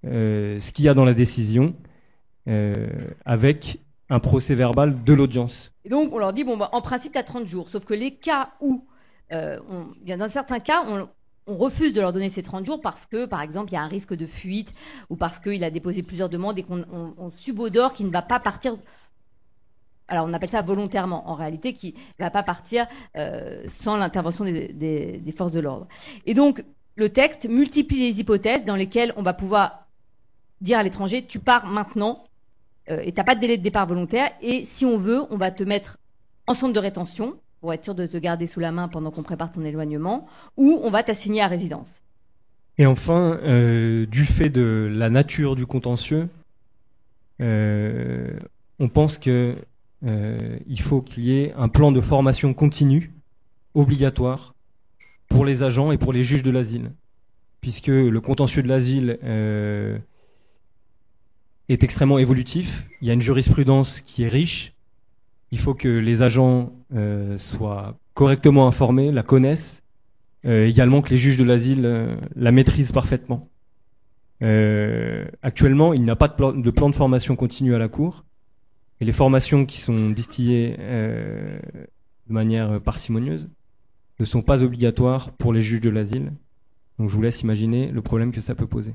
euh, ce qu'il y a dans la décision avec un procès verbal de l'audience. Et donc on leur dit bon bah, en principe tu as 30 jours, sauf que les cas où euh, on, dans certains cas on, refuse de leur donner ces 30 jours parce que, par exemple, il y a un risque de fuite ou parce qu'il a déposé plusieurs demandes et qu'on subodore qu'il ne va pas partir. Alors, on appelle ça volontairement, en réalité, qui ne va pas partir euh, sans l'intervention des, forces de l'ordre. Et donc, le texte multiplie les hypothèses dans lesquelles on va pouvoir dire à l'étranger, tu pars maintenant euh, et t'as pas de délai de départ volontaire. Et si on veut, on va te mettre en centre de rétention pour être sûr de te garder sous la main pendant qu'on prépare ton éloignement, ou on va t'assigner à résidence. Et enfin, euh, du fait de la nature du contentieux, euh, on pense que il faut qu'il y ait un plan de formation continue, obligatoire, pour les agents et pour les juges de l'asile, puisque le contentieux de l'asile est extrêmement évolutif. Il y a une jurisprudence qui est riche. Il faut que les agents euh, soient correctement informés, la connaissent, euh, également que les juges de l'asile euh, la maîtrisent parfaitement. Actuellement, il n'y a pas de plan, de plan de formation continue à la Cour. Et les formations qui sont distillées de manière parcimonieuse ne sont pas obligatoires pour les juges de l'asile. Donc je vous laisse imaginer le problème que ça peut poser.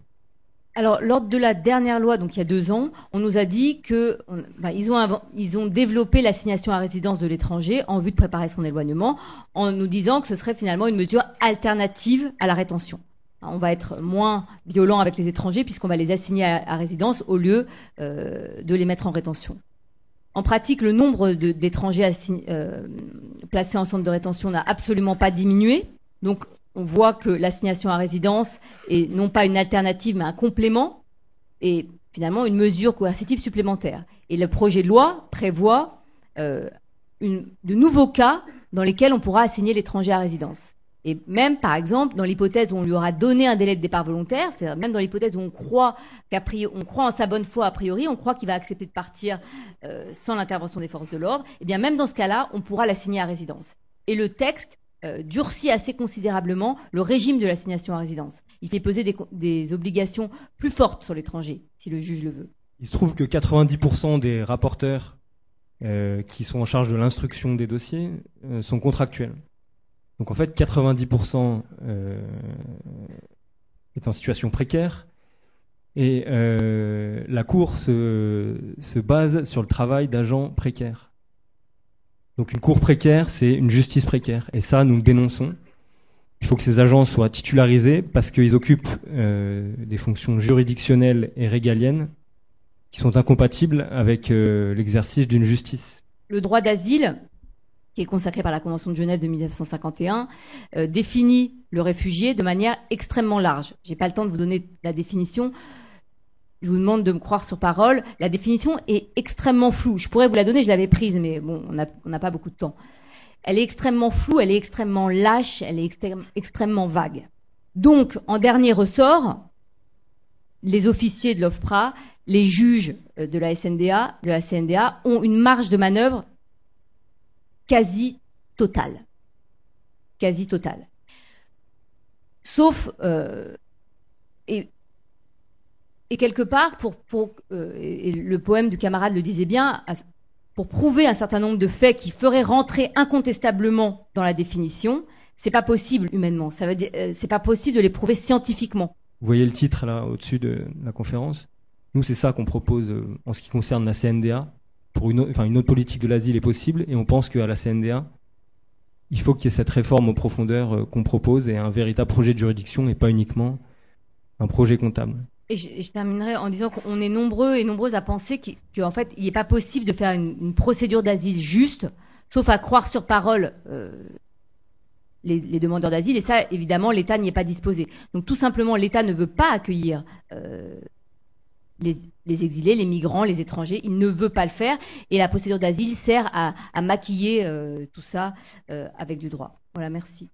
Alors, lors de la dernière loi, donc il y a deux ans, on nous a dit que bah, ils, ont ils ont développé l'assignation à résidence de l'étranger en vue de préparer son éloignement, en nous disant que ce serait finalement une mesure alternative à la rétention. On va être moins violent avec les étrangers puisqu'on va les assigner à, résidence au lieu euh, de les mettre en rétention. En pratique, le nombre d'étrangers euh, placés en centre de rétention n'a absolument pas diminué. Donc, on voit que l'assignation à résidence est non pas une alternative, mais un complément et finalement une mesure coercitive supplémentaire. Et le projet de loi prévoit euh, de nouveaux cas dans lesquels on pourra assigner l'étranger à résidence. Et même, par exemple, dans l'hypothèse où on lui aura donné un délai de départ volontaire, c'est-à-dire même dans l'hypothèse où on croit priori, on croit en sa bonne foi a priori, on croit qu'il va accepter de partir euh, sans l'intervention des forces de l'ordre, et bien même dans ce cas-là, on pourra l'assigner à résidence. Et le texte euh, durcit assez considérablement le régime de l'assignation à résidence. Il fait peser des, obligations plus fortes sur l'étranger, si le juge le veut. Il se trouve que 90% des rapporteurs euh, qui sont en charge de l'instruction des dossiers euh, sont contractuels. Donc en fait, 90% euh, est en situation précaire et la Cour se base sur le travail d'agents précaires. Donc une Cour précaire, c'est une justice précaire et ça, nous le dénonçons. Il faut que ces agents soient titularisés parce qu'ils occupent euh, des fonctions juridictionnelles et régaliennes qui sont incompatibles avec euh, l'exercice d'une justice. Le droit d'asile, qui est consacré par la Convention de Genève de 1951, euh, définit le réfugié de manière extrêmement large. J'ai pas le temps de vous donner la définition. Je vous demande de me croire sur parole. La définition est extrêmement floue. Je pourrais vous la donner, je l'avais prise, mais bon, on n'a pas beaucoup de temps. Elle est extrêmement floue, elle est extrêmement lâche, elle est extrême- extrêmement vague. Donc, en dernier ressort, les officiers de l'OFPRA, les juges euh, de la SNDA, de la CNDA, ont une marge de manœuvre quasi totale. Quasi totale. Sauf, euh, et, et quelque part, pour, euh, et le poème du camarade le disait bien, pour prouver un certain nombre de faits qui feraient rentrer incontestablement dans la définition, c'est pas possible humainement. Ça veut euh, c'est pas possible de les prouver scientifiquement. Vous voyez le titre là au-dessus de la conférence? Nous, c'est ça qu'on propose euh, en ce qui concerne la CNDA. Pour une, enfin, une autre politique de l'asile est possible et on pense qu'à la CNDA, il faut qu'il y ait cette réforme en profondeur qu'on propose et un véritable projet de juridiction et pas uniquement un projet comptable. Je, terminerai en disant qu'on est nombreux et nombreuses à penser qu'en fait, il n'est pas possible de faire une, procédure d'asile juste, sauf à croire sur parole euh, les, demandeurs d'asile. Et ça, évidemment, l'État n'y est pas disposé. Donc, tout simplement, l'État ne veut pas accueillir euh, les, exilés, les migrants, les étrangers. Il ne veut pas le faire. Et la procédure d'asile sert à, maquiller euh, tout ça avec du droit. Voilà, merci.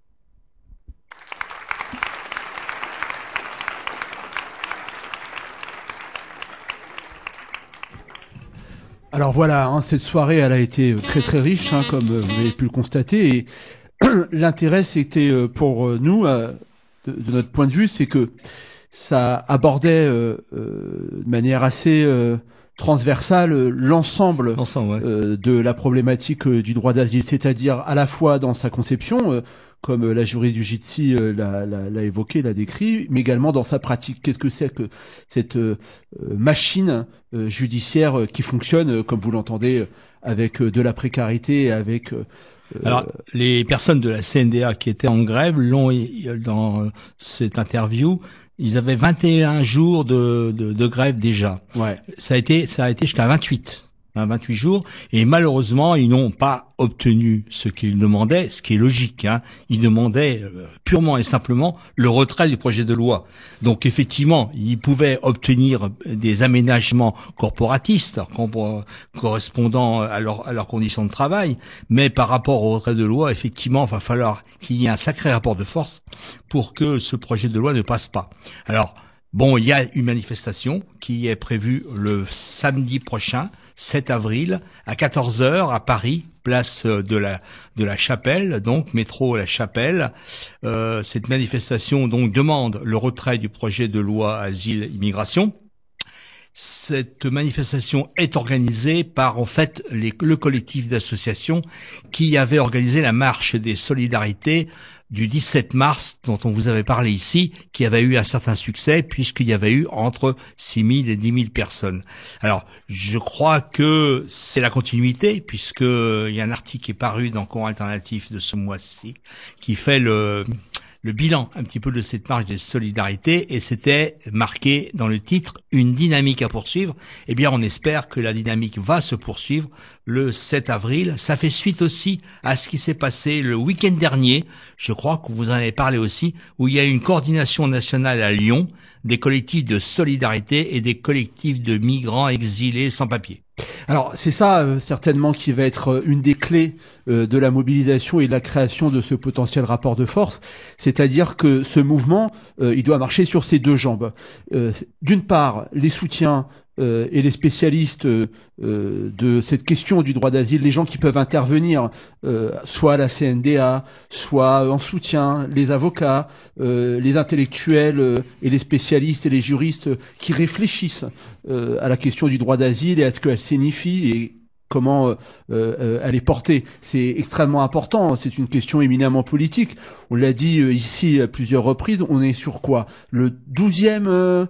Alors voilà, hein, cette soirée, elle a été euh, très très riche, hein, comme euh, vous avez pu le constater. Et l'intérêt, c'était euh, pour nous, de, de notre point de vue, c'est que ça abordait euh, euh, de manière assez euh, transversale l'ensemble de la problématique du droit d'asile, c'est-à-dire à la fois dans sa conception, comme la juriste du JITSI euh, l'a- l'a l'a évoqué, l'a décrit, mais également dans sa pratique. Qu'est-ce que c'est que cette euh, machine euh, judiciaire qui fonctionne, comme vous l'entendez, avec euh, de la précarité, avec euh, Alors, les personnes de la CNDA qui étaient en grève l'ont dans cette interview. Ils avaient 21 jours de, de, de grève déjà. Ouais. Ça a été, ça a été jusqu'à 28. Hein, 28 jours et malheureusement ils n'ont pas obtenu ce qu'ils demandaient, ce qui est logique. Hein. Ils demandaient euh, purement et simplement le retrait du projet de loi. Donc effectivement, ils pouvaient obtenir des aménagements corporatistes correspondant à, leur- à leurs conditions de travail, mais par rapport au retrait de loi, effectivement, il va falloir qu'il y ait un sacré rapport de force pour que ce projet de loi ne passe pas. Alors, Bon, il y a une manifestation qui est prévue le samedi prochain, 7 avril, à 14h à Paris, place de la de la Chapelle, donc métro La Chapelle. Euh, cette manifestation donc demande le retrait du projet de loi asile immigration. Cette manifestation est organisée par en fait le collectif d'associations qui avait organisé la marche des solidarités du 17 mars dont on vous avait parlé ici, qui avait eu un certain succès puisqu'il y avait eu entre 6 000 et 10 000 personnes. Alors, je crois que c'est la continuité puisque il y a un article qui est paru dans Courant Alternatif de ce mois-ci qui fait le le bilan un petit peu de cette marche des solidarités et c'était marqué dans le titre une dynamique à poursuivre. Eh bien, on espère que la dynamique va se poursuivre le 7 avril. Ça fait suite aussi à ce qui s'est passé le week-end dernier. Je crois que vous en avez parlé aussi, où il y a une coordination nationale à Lyon des collectifs de solidarité et des collectifs de migrants exilés sans papier. Alors c'est ça euh, certainement qui va être euh, une des clés euh, de la mobilisation et de la création de ce potentiel rapport de force, c'est-à-dire que ce mouvement, il doit marcher sur ses deux jambes. D'une part, les soutiens euh, et les spécialistes euh, euh, de cette question du droit d'asile, les gens qui peuvent intervenir, euh, soit à la CNDA, soit en soutien, les avocats, euh, les intellectuels et les spécialistes et les juristes qui réfléchissent à la question du droit d'asile et à ce qu'elle signifie et comment euh, elle est portée. C'est extrêmement important, c'est une question éminemment politique. On l'a dit ici à plusieurs reprises, on est sur quoi? Le douzième...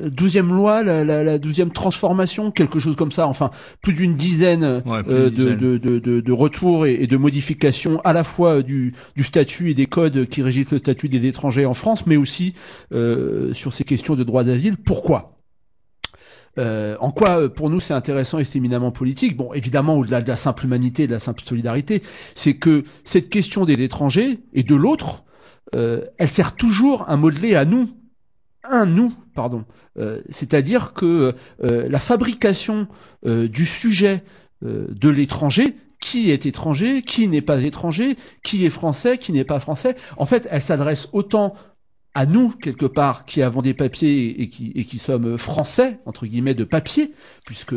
Euh, euh, douzième loi, la, la, la douzième transformation, quelque chose comme ça. Enfin, plus d'une dizaine, Ouais, plus euh, de, dizaine. de, de, de, de retours et, et de modifications à la fois du, du statut et des codes qui régissent le statut des étrangers en France, mais aussi euh, sur ces questions de droit d'asile. Pourquoi? Euh, en quoi, euh, pour nous, c'est intéressant et c'est éminemment politique? Bon, évidemment, au-delà de la simple humanité et de la simple solidarité, c'est que cette question des étrangers et de l'autre, euh, elle sert toujours à modeler à nous, un nous, pardon. Euh, C'est-à-dire que euh, la fabrication euh, du sujet de l'étranger, qui est étranger, qui n'est pas étranger, qui est français, qui n'est pas français, en fait, elle s'adresse autant à nous, quelque part, qui avons des papiers et qui sommes français, entre guillemets, de papier, puisque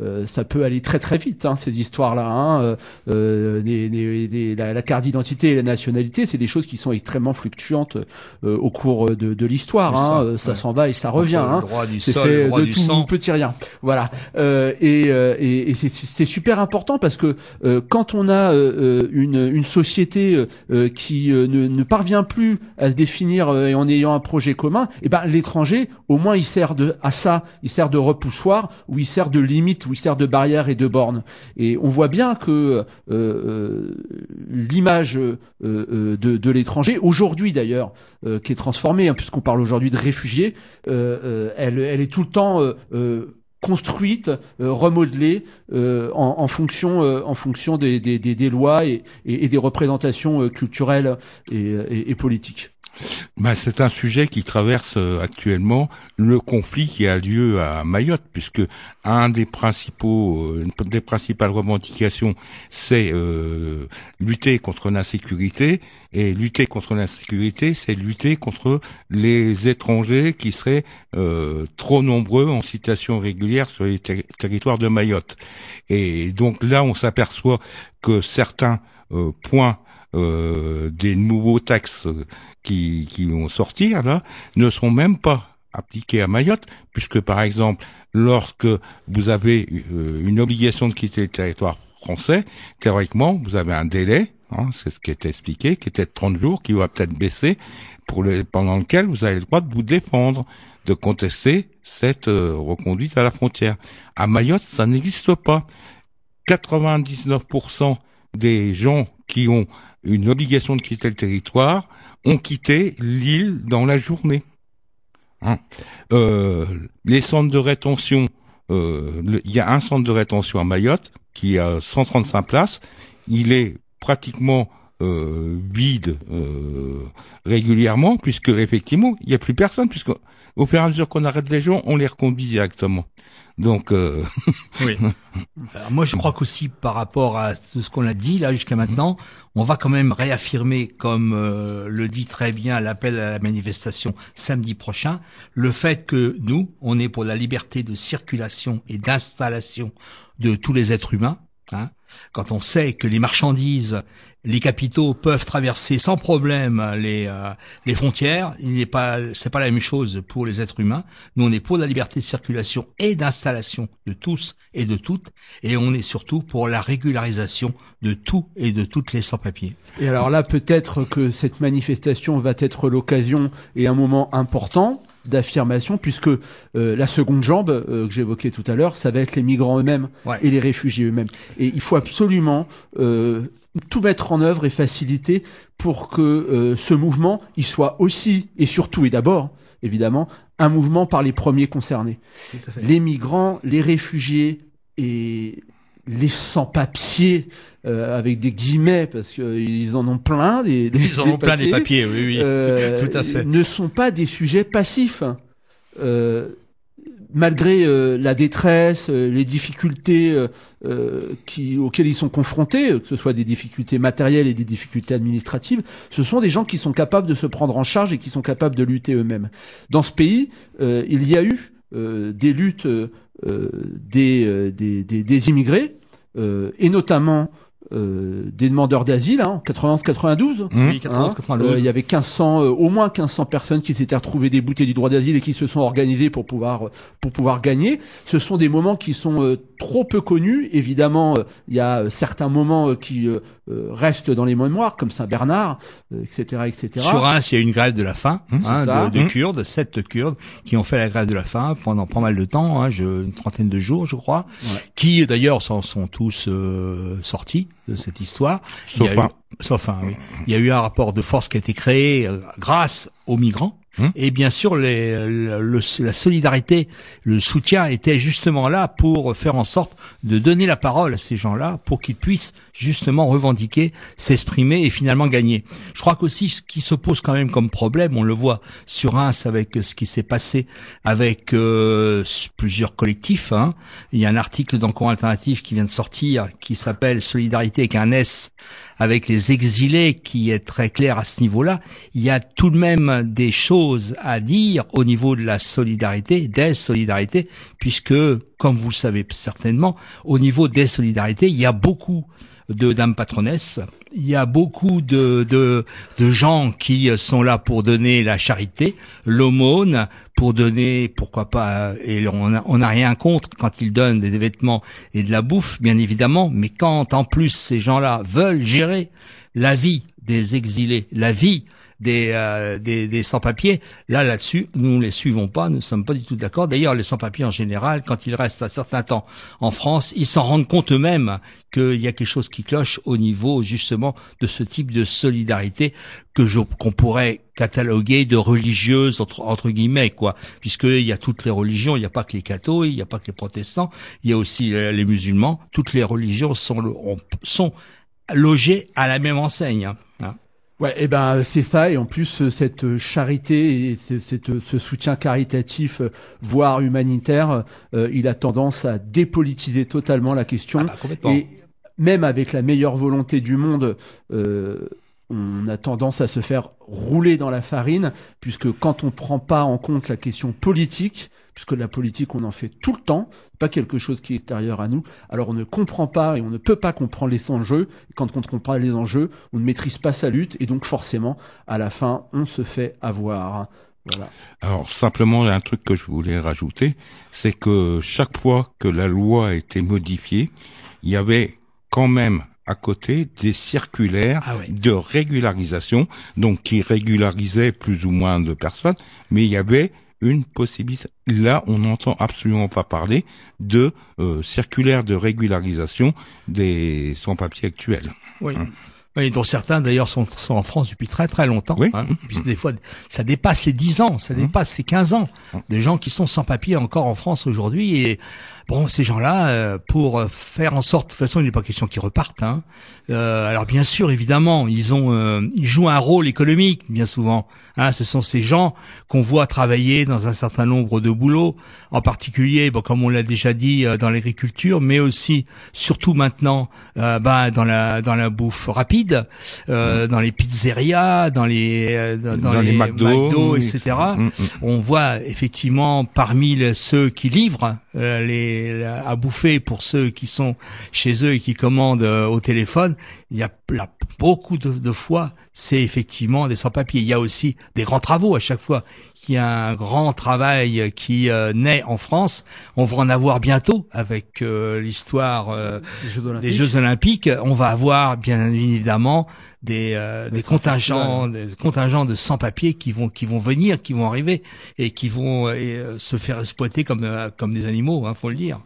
euh, ça peut aller très très vite, hein, ces histoires-là. Hein, euh, euh, des- des- des- la, la carte d'identité et la nationalité, c'est des choses qui sont extrêmement fluctuantes euh, au cours de, de l'histoire. Hein, ça, euh, ouais. s'en va et ça revient. Hein. droit du C'est sol, fait le droit de du tout sang. petit rien. Voilà. Euh, et et, et c'est- c'est super important parce que euh, quand on a une, une société qui euh, ne, ne parvient plus à se définir euh, et en ayant un projet commun, et ben l'étranger, au moins, il sert de à ça, il sert de repoussoir ou il sert de limite ou il sert de barrière et de borne. Et on voit bien que euh, euh, l'image euh, euh, de, de l'étranger, aujourd'hui d'ailleurs, qui est transformée, hein, puisqu'on parle aujourd'hui de réfugiés, elle, elle est tout le temps construite, remodelée euh, en, en fonction, euh, en fonction des, des, des, lois et, et, des représentations culturelles et, et politiques. Bah, c'est un sujet qui traverse euh, actuellement le conflit qui a lieu à Mayotte, puisque un des principaux, euh, une des principales revendications, c'est euh, lutter contre l'insécurité, et lutter contre l'insécurité, c'est lutter contre les étrangers qui seraient euh, trop nombreux en situation régulière sur les terri- territoires de Mayotte. Et donc là, on s'aperçoit que certains points euh, des nouveaux taxes qui, qui vont sortir là ne sont même pas appliqués à Mayotte, puisque par exemple, lorsque vous avez euh, une obligation de quitter le territoire français, théoriquement, vous avez un délai, hein, c'est ce qui était expliqué, qui était de 30 jours, qui va peut-être baisser, pour pendant lequel vous avez le droit de vous défendre, de contester cette euh, reconduite à la frontière. À Mayotte, ça n'existe pas. 99% des gens qui ont une obligation de quitter le territoire ont quitté l'île dans la journée. Hein. Euh, les centres de rétention, euh, il y a un centre de rétention à Mayotte qui a 135 places. Il est pratiquement euh, vide régulièrement, puisque effectivement, il n'y a plus personne, puisque au fur et à mesure qu'on arrête les gens, on les reconduit directement. Donc, euh, Oui. Alors moi, je crois qu'aussi par rapport à tout ce qu'on a dit là jusqu'à maintenant, on va quand même réaffirmer, comme euh, le dit très bien l'appel à la manifestation samedi prochain, le fait que nous, on est pour la liberté de circulation et d'installation de tous les êtres humains. Hein, quand on sait que les marchandises, les capitaux peuvent traverser sans problème les euh, les frontières, il n'est pas c'est pas la même chose pour les êtres humains. Nous on est pour la liberté de circulation et d'installation de tous et de toutes et on est surtout pour la régularisation de tout et de toutes les sans-papiers. Et alors là, peut-être que cette manifestation va être l'occasion et un moment important d'affirmation, puisque euh, la seconde jambe euh, que j'évoquais tout à l'heure, ça va être les migrants eux-mêmes Ouais. et les réfugiés eux-mêmes. Et il faut absolument euh, tout mettre en œuvre et faciliter pour que euh, ce mouvement, il soit aussi et surtout et d'abord, évidemment, un mouvement par les premiers concernés. Les migrants, les réfugiés et les sans-papiers, euh, avec des guillemets, parce qu'ils en ont plein. Des, des- Ils en des ont plein des papiers, oui, oui, euh, tout à fait. ne sont pas des sujets passifs. Euh, malgré euh, la détresse, euh, les difficultés euh, auxquelles ils sont confrontés, que ce soit des difficultés matérielles et des difficultés administratives, ce sont des gens qui sont capables de se prendre en charge et qui sont capables de lutter eux-mêmes. Dans ce pays, il y a eu des luttes des, immigrés, et notamment euh, des demandeurs d'asile, hein, en 91-92. Oui, 91, 92. Euh, il y avait 1500, euh, au moins 1500 personnes qui s'étaient retrouvées déboutées du droit d'asile et qui se sont organisées pour pouvoir pour pouvoir gagner. Ce sont des moments qui sont euh, trop peu connus. Évidemment, euh, il y a euh, certains moments euh, qui euh, euh, restent dans les mémoires, comme Saint-Bernard, euh, etc., etc. Sur Reims, il y a eu une grève de la faim Mmh, hein, de, de Mmh. Kurdes, sept Kurdes qui ont fait la grève de la faim pendant pas mal de temps, hein, je, une trentaine de jours, je crois, qui d'ailleurs s'en sont tous euh, sortis de cette histoire. Il y a Sauf eu- un. sauf un, oui. Il y a eu un rapport de force qui a été créé euh, grâce aux migrants. Mmh. Et bien sûr, les, le- le- la solidarité, le soutien était justement là pour faire en sorte de donner la parole à ces gens-là pour qu'ils puissent justement revendiquer, s'exprimer et finalement gagner. Je crois qu'aussi ce qui se pose quand même comme problème, on le voit sur Reims avec ce qui s'est passé avec euh, plusieurs collectifs. hein. Il y a un article dans Courant Alternatif qui vient de sortir qui s'appelle Solidarité avec un S avec les exilés qui est très clair à ce niveau-là. Il y a tout de même des choses à dire au niveau de la solidarité, des solidarités, puisque, comme vous le savez certainement, au niveau des solidarités, il y a beaucoup de dames patronesses. Il y a beaucoup de, de, de gens qui sont là pour donner la charité, l'aumône, pour donner, pourquoi pas, et on n'a on n'a rien contre quand ils donnent des vêtements et de la bouffe, bien évidemment, mais quand en plus ces gens-là veulent gérer la vie des exilés, la vie des, euh, des, des sans-papiers. Là, là-dessus, nous ne les suivons pas, nous ne sommes pas du tout d'accord. D'ailleurs, les sans-papiers en général, quand ils restent un certain temps en France, ils s'en rendent compte eux-mêmes qu'il y a quelque chose qui cloche au niveau justement de ce type de solidarité que qu'on pourrait cataloguer de religieuse entre, entre guillemets quoi, puisqu'il y a toutes les religions, il n'y a pas que les cathos, il n'y a pas que les protestants, il y a aussi euh, les musulmans. Toutes les religions sont, sont logées à la même enseigne. hein. Ouais, et ben c'est ça, et en plus euh, cette charité et ce, cette- ce soutien caritatif, euh, voire humanitaire, euh, il a tendance à dépolitiser totalement la question. Ah bah, complètement. et même avec la meilleure volonté du monde, euh, on a tendance à se faire rouler dans la farine, puisque quand on prend pas en compte la question politique, puisque la politique on en fait tout le temps, pas quelque chose qui est extérieur à nous, alors on ne comprend pas et on ne peut pas comprendre les enjeux. Quand on ne comprend pas les enjeux, on ne maîtrise pas sa lutte et donc forcément, à la fin, on se fait avoir. Voilà. Alors simplement, il y a un truc que je voulais rajouter, c'est que chaque fois que la loi a été modifiée, il y avait quand même à côté des circulaires Ah de régularisation, donc qui régularisaient plus ou moins de personnes, mais il y avait une possibilité. Là, on n'entend absolument pas parler de euh, circulaire de régularisation des sans-papiers actuels. Oui. Hein. Oui, dont certains d'ailleurs sont, sont en France depuis très très longtemps. Oui. hein. Puis des fois, ça dépasse les 10 ans, ça dépasse les 15 ans. Des gens qui sont sans papier encore en France aujourd'hui. Et bon, ces gens-là, euh, pour faire en sorte, de toute façon, il n'est pas question qu'ils repartent. Hein. Euh, alors bien sûr, évidemment, ils ont, euh, ils jouent un rôle économique bien souvent. Hein. Ce sont ces gens qu'on voit travailler dans un certain nombre de boulots, en particulier, bon, comme on l'a déjà dit, euh, dans l'agriculture, mais aussi, surtout maintenant, euh, bah, dans la dans la bouffe rapide, euh, dans les pizzerias, dans les euh, dans, Dans les McDo, oui. etc. Mm, mm. On voit effectivement parmi les- ceux qui livrent euh, les à bouffer pour ceux qui sont chez eux et qui commandent euh, au téléphone, il y a là, beaucoup de, de fois, c'est effectivement des sans-papiers. Il y a aussi des grands travaux à chaque fois qu'il y a un grand travail qui euh, naît en France. On va en avoir bientôt avec euh, l'histoire euh, Jeux des Jeux Olympiques. On va avoir bien évidemment des, euh, des contingents, des contingents de sans-papiers qui vont qui vont venir, qui vont arriver et qui vont euh, se faire exploiter comme euh, comme des animaux, hein, faut le dire.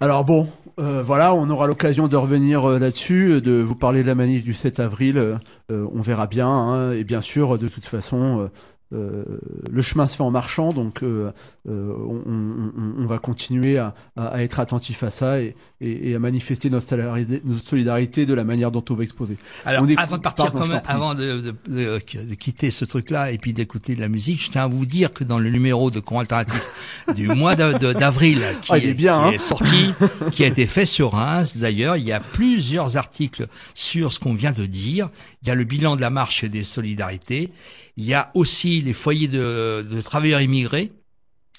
Alors bon, euh, voilà, on aura l'occasion de revenir euh, là-dessus, euh, de vous parler de la manif du 7 avril. on verra bien, hein, et bien sûr, de toute façon, euh, le chemin se fait en marchant, donc euh, euh, on, on- on- va continuer à, à- être attentif à ça et, et- et à manifester notre solidarité, notre solidarité de la manière dont on va exposer. Alors, avant de partir, Pardon, même, avant de, de- de- de quitter ce truc-là et puis d'écouter de la musique, je tiens à vous dire que dans le numéro de Alternatif du mois d'avril, qui, Ah, est bien, qui hein. est sorti, qui a été fait sur Reims, d'ailleurs, il y a plusieurs articles sur ce qu'on vient de dire. Il y a le bilan de la marche des solidarités. Il y a aussi les foyers de, de travailleurs immigrés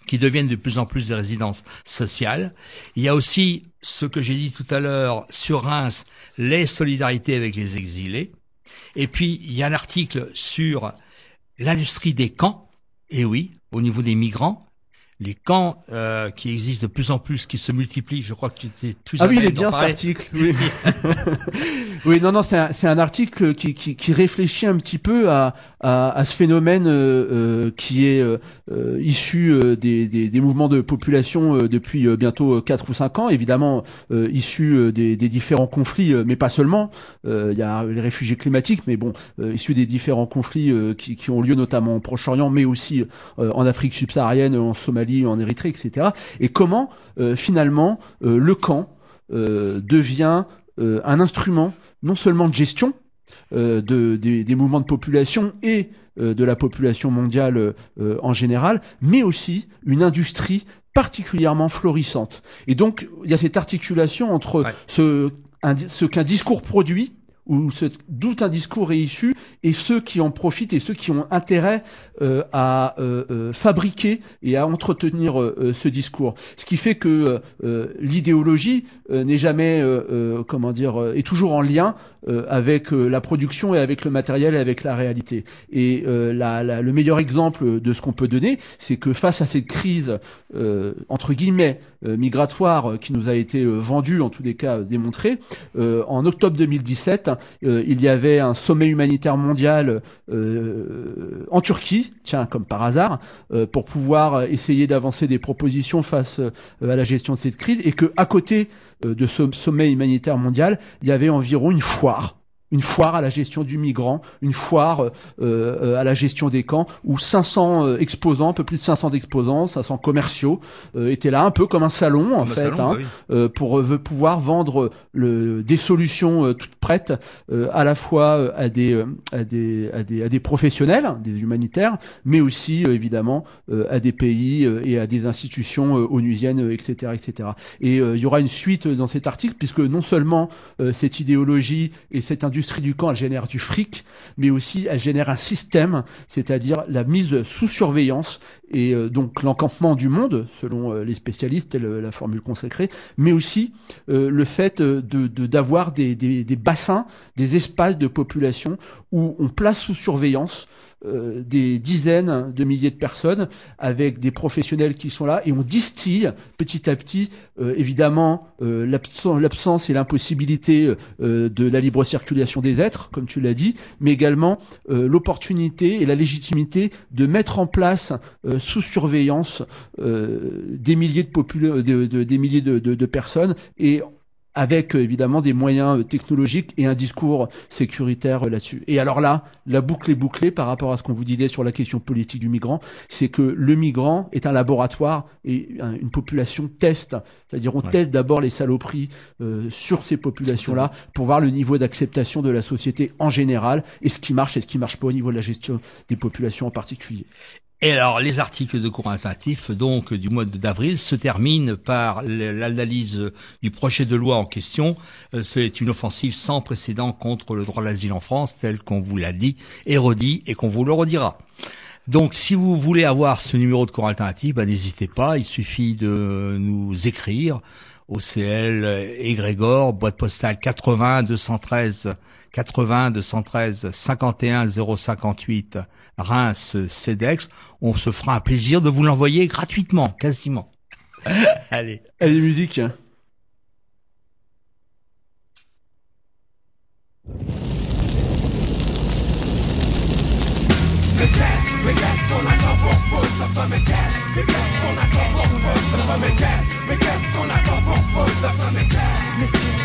qui deviennent de plus en plus des résidences sociales. Il y a aussi ce que j'ai dit tout à l'heure sur Reims, les solidarités avec les exilés. Et puis, il y a un article sur l'industrie des camps. Et oui, au niveau des migrants, les camps euh, qui existent de plus en plus, qui se multiplient. Je crois que tu étais plus Ah à oui, il est bien cet article. Oui, oui non, non, c'est un, article qui, réfléchit un petit peu à, ce phénomène euh, euh, qui est euh, issu des, mouvements de population depuis bientôt 4 ou 5 ans, évidemment issu des, différents conflits, mais pas seulement. Il y a les réfugiés climatiques, mais bon, issus des différents conflits qui, qui ont lieu notamment au Proche-Orient, mais aussi en Afrique subsaharienne, en Somalie, en Érythrée, etc. Et comment finalement le camp devient un instrument non seulement de gestion euh, de, des, des mouvements de population et euh, de la population mondiale euh, en général, mais aussi une industrie particulièrement florissante. Et donc, il y a cette articulation entre ce, un di- ce qu'un discours produit, ce, d'où un discours est issu, et ceux qui en profitent et ceux qui ont intérêt euh, à euh, euh, fabriquer et à entretenir ce discours. Ce qui fait que l'idéologie n'est jamais, comment dire, est toujours en lien avec la production et avec le matériel et avec la réalité. Et la- le meilleur exemple de ce qu'on peut donner, c'est que face à cette crise entre guillemets migratoire euh, qui nous a été euh, vendue, en tous les cas euh, démontrée, euh, en octobre 2017, euh, il y avait un sommet humanitaire mondial en Turquie, tiens, comme par hasard, pour pouvoir essayer d'avancer des propositions face à la gestion de cette crise, et que à côté de ce sommet humanitaire mondial, il y avait environ une foire une foire à la gestion du migrant, une foire euh, euh, à la gestion des camps, où 500 euh, exposants, un peu plus de 500 exposants, 500 commerciaux euh, étaient là, un peu comme un salon en fait, salon, hein, bah oui. euh, pour euh, pouvoir vendre le, des solutions euh, toutes prêtes, euh, à la fois euh, à des, à des, à des, à des professionnels, des humanitaires, mais aussi euh, évidemment euh, à des pays euh, et à des institutions euh, onusiennes, etc., etc. Et euh, il y aura une suite dans cet article, puisque non seulement euh, cette idéologie et cette industrie du camp, elle génère du fric, mais aussi elle génère un système, c'est-à-dire la mise sous surveillance et euh, donc l'encampement du monde, selon euh, les spécialistes, telle euh, la formule consacrée, mais aussi le fait d'avoir des bassins, des espaces de population où on place sous surveillance euh, des dizaines de milliers de personnes avec des professionnels qui sont là et on distille petit à petit euh, évidemment euh, l'absence et l'impossibilité de la libre circulation des êtres comme tu l'as dit mais également l'opportunité et la légitimité de mettre en place sous surveillance des milliers de, de, de- des milliers de personnes et avec euh, évidemment des moyens euh, technologiques et un discours sécuritaire euh, là-dessus. Et alors là, la boucle est bouclée par rapport à ce qu'on vous disait sur la question politique du migrant, c'est que le migrant est un laboratoire et un- une population teste, c'est-à-dire on Ouais. teste d'abord les saloperies euh, sur ces populations-là pour voir le niveau d'acceptation de la société en général et ce qui marche et ce qui marche pas au niveau de la gestion des populations en particulier. Et alors, les articles de cours alternatif, donc, du mois d'avril, se terminent par l'analyse du projet de loi en question. Euh, C'est une offensive sans précédent contre le droit d'asile en France, tel qu'on vous l'a dit et redit, et qu'on vous le redira. Donc, si vous voulez avoir ce numéro de cours alternatif, bah, n'hésitez pas, il suffit de nous écrire au CL Grégor, boîte postale 80 213 80 213 51 058 Reims CEDEX. On se fera un plaisir de vous l'envoyer gratuitement, quasiment. Allez. Allez, musique. métier, mais qu'est-ce qu'on attend pour foutre Ça pas métier, mais qu'est-ce qu'on attend pour foutre Ça pas métier, mais qu'est-ce qu'on attend pour foutre Ça pas métier, métier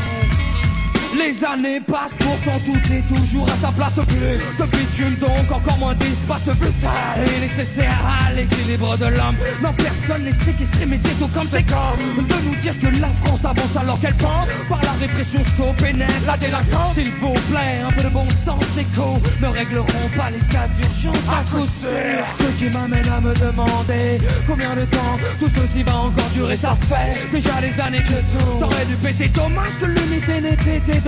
les années passent, pourtant tout est toujours à sa place. De bitume, donc encore moins d'espace vital et nécessaire à l'équilibre de l'homme. Non, personne n'est séquestré, mais c'est tout comme c'est comme de nous dire que la France avance alors qu'elle pend par la répression stop pénètre la délinquance. S'il vous plaît, un peu de bon sens d'écho ne régleront pas les cas d'urgence à coup sûr. Ce qui m'amène à me demander combien de temps tout ceci va encore durer. Ça fait déjà des années que tout t'aurais dû péter. Dommage que l'unité été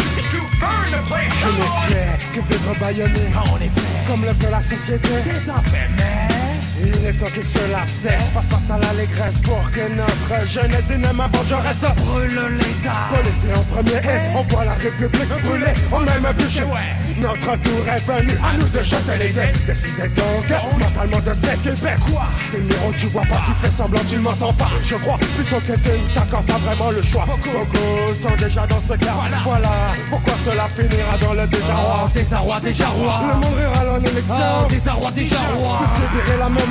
Je ne fais que vivre bâillonné En effet, Comme le fait la société. C'est un fait, mais Il est temps que cela cesse Face face à l'allégresse pour que notre jeunesse dynamique vengeresse brûle l'État. Policier en premier et on voit la République brûler. On même bûcher Notre tour est venu à nous de jeter les dés. Décidez donc mentalement de s'équiper. Quoi? T'es numéro tu vois pas, tu fais semblant tu m'entends pas. Je crois plutôt que tu ne t'accordes pas vraiment le choix. Beaucoup. Sont déjà dans ce cas. Voilà. Pourquoi cela finira dans le désarroi. Oh, désarroi, déjà roi. Le monde rural en Oh, élection désarroi, déjà roi. vous subirez la même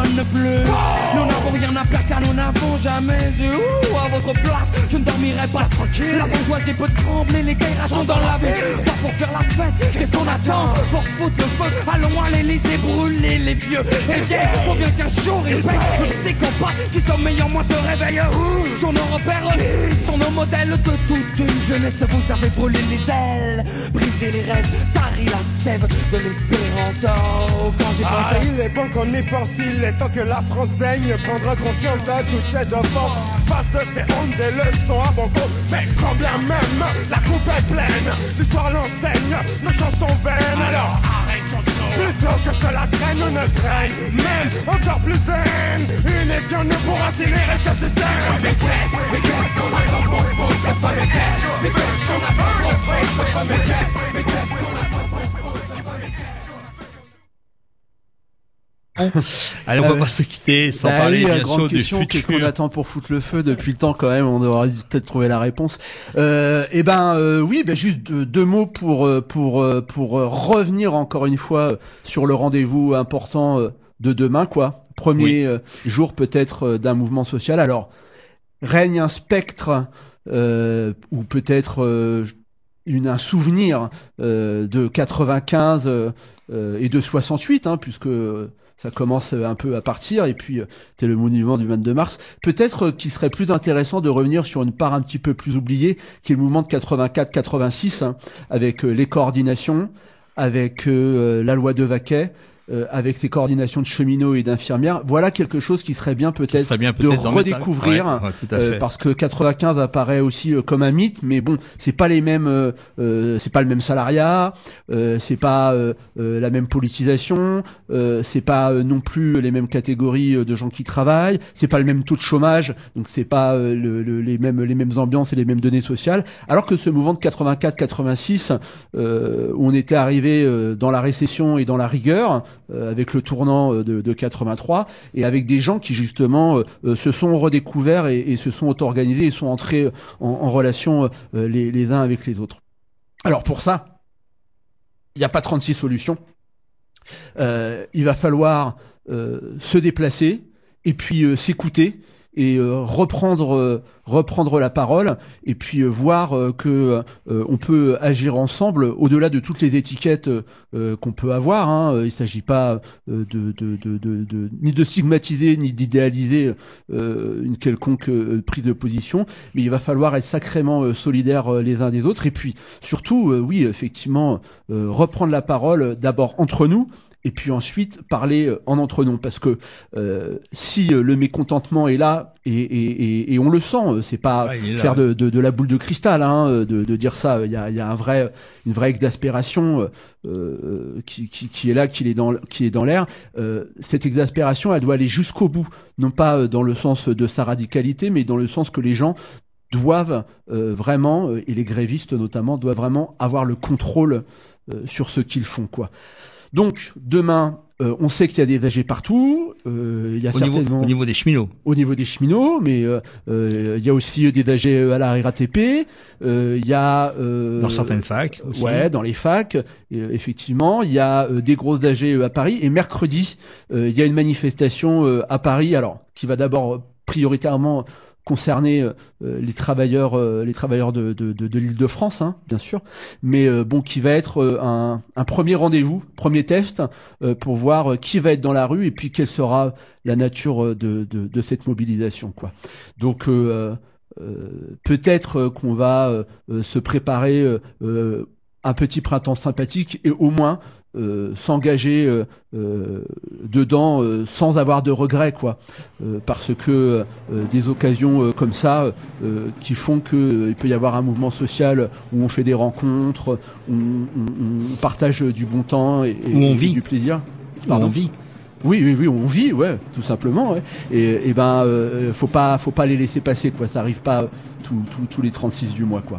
ne Nous n'avons rien à plaquer, nous n'avons jamais eu. Ouh, À votre place, je ne dormirai pas tranquille. La bourgeoisie peut trembler, les guerres sont dans la ville Pas pour faire la fête, qu'est-ce qu'on attend? Pour foutre le feu, allons à l'Elysée brûler les vieux. Et les vieilles, faut bien qu'un jour ils payent. Les psychopathes qui sommeillent en moi se réveillent Sont nos repères, sont nos modèles de toute une jeunesse. Vous savez brûler les ailes, briser les rêves Tarir la sève de l'espérance. Oh, quand j'ai Ah, pensé il est bon qu'on y pense, il est temps que la France daigne prendre conscience de toute cette offense. Face de ces hontes, des leçons à bon compte, mais quand bien même la coupe est pleine, l'histoire l'enseigne, nos chansons vaines. Alors arrêtons Plutôt que cela traîne, ne traîne même encore plus de haine. Une étion ne pourra ce système. Qu'est-ce qu'on qu'on Allez, on va Euh, pas se quitter sans Bah parler oui, la bien grande sûr du question, qu'est-ce qu'on attend pour foutre le feu depuis le temps quand même On devrait peut-être trouver la réponse. Euh, eh ben euh, oui, ben juste deux, mots pour euh, pour pour revenir encore une fois sur le rendez-vous important de demain, quoi. Premier Oui. jour peut-être d'un mouvement social. Alors règne un spectre euh, ou peut-être une, un souvenir euh, de 95 euh, euh, et de 68, hein, puisque ça commence un peu à partir, et puis c'est le monument du 22 mars. Peut-être qu'il serait plus intéressant de revenir sur une part un petit peu plus oubliée, qui est le mouvement de 84-86, hein, avec les coordinations, avec la loi de Vaquet, euh, avec ses coordinations de cheminots et d'infirmières. Voilà quelque chose qui serait bien peut-être bien de redécouvrir. Ouais, ouais, euh, parce que 95 apparaît aussi euh, comme un mythe, mais bon, c'est pas les mêmes, euh, c'est pas le même salariat, euh, c'est pas la même politisation, euh, c'est pas non plus les mêmes catégories de gens qui travaillent, c'est pas le même taux de chômage, donc c'est pas le- le- les mêmes les mêmes ambiances et les mêmes données sociales. Alors que ce mouvement de 84-86, euh, où on était arrivé dans la récession et dans la rigueur, avec le tournant euh, de, de 83, et avec des gens qui justement euh, euh, se sont redécouverts et, se sont auto-organisés et sont entrés en, relation euh, les, uns avec les autres. Alors pour ça, il n'y a pas 36 solutions. Euh, il va falloir euh, se déplacer et puis euh, s'écouter et euh, reprendre euh, reprendre la parole et puis euh, voir que on peut agir ensemble au-delà de toutes les étiquettes qu'on peut avoir. Hein. Il ne s'agit pas de, de, de, de, ni de stigmatiser ni d'idéaliser une quelconque prise de position, mais il va falloir être sacrément solidaires les uns des autres et puis surtout, oui, effectivement, reprendre la parole d'abord entre nous et puis ensuite parler euh, en entre nous. Parce que euh, si euh, le mécontentement est là et, et, et, et on le sent euh, c'est pas Ouais, là, faire de, de, de la boule de cristal hein, de, de dire ça. Il y a, il y a un vrai une vraie exaspération euh, qui, qui, qui est là qui est dans qui est dans l'air. Euh, cette exaspération elle doit aller jusqu'au bout. Non pas dans le sens de sa radicalité mais dans le sens que les gens doivent euh, vraiment et les grévistes notamment doivent vraiment avoir le contrôle euh, sur ce qu'ils font quoi donc demain, euh, on sait qu'il y a des AG partout. euh, il y a Au niveau- certainement au niveau des cheminots. Au niveau des cheminots, mais euh, euh, il y a aussi des AG à la RATP. euh, il y a euh, Dans certaines facs aussi. Ouais, dans les facs, euh, effectivement. Il y a des grosses AG à Paris. Et mercredi, euh, il y a une manifestation euh, à Paris. Alors, qui va d'abord prioritairement concerner euh, euh, les travailleurs, euh, les travailleurs de, de, de, de l'Île-de-France, hein, bien sûr, mais bon, qui va être un, premier rendez-vous, premier test pour voir qui va être dans la rue et puis quelle sera la nature de, cette mobilisation. Donc peut-être qu'on va se préparer un petit printemps sympathique et au moins euh, s'engager euh, euh, dedans sans avoir de regrets quoi parce que des occasions comme ça qui font que il peut y avoir un mouvement social où on fait des rencontres où on, on partage du bon temps et, et- Où on et vit. du plaisir Où on vit. oui, oui, oui, on vit, ouais, tout simplement. Ouais. Et, et ben, faut pas, faut pas les laisser passer, quoi. Ça arrive pas tous les 36 du mois, quoi.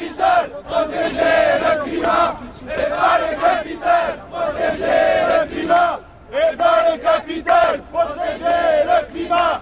le climat et pas le climat et pas le capital. Protéger le climat et pas le capital. Protéger le climat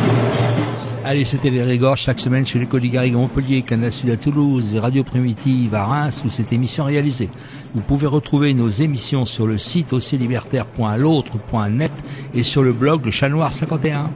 Allez, c'était les chaque semaine chez les Coligarigue à Montpellier, Canal Sud à Toulouse et Radio Primitive à Reims où cette émission est réalisée. Vous pouvez retrouver nos émissions sur le site aussi libertaire.l'autre.net et sur le blog de Chat Noir 51.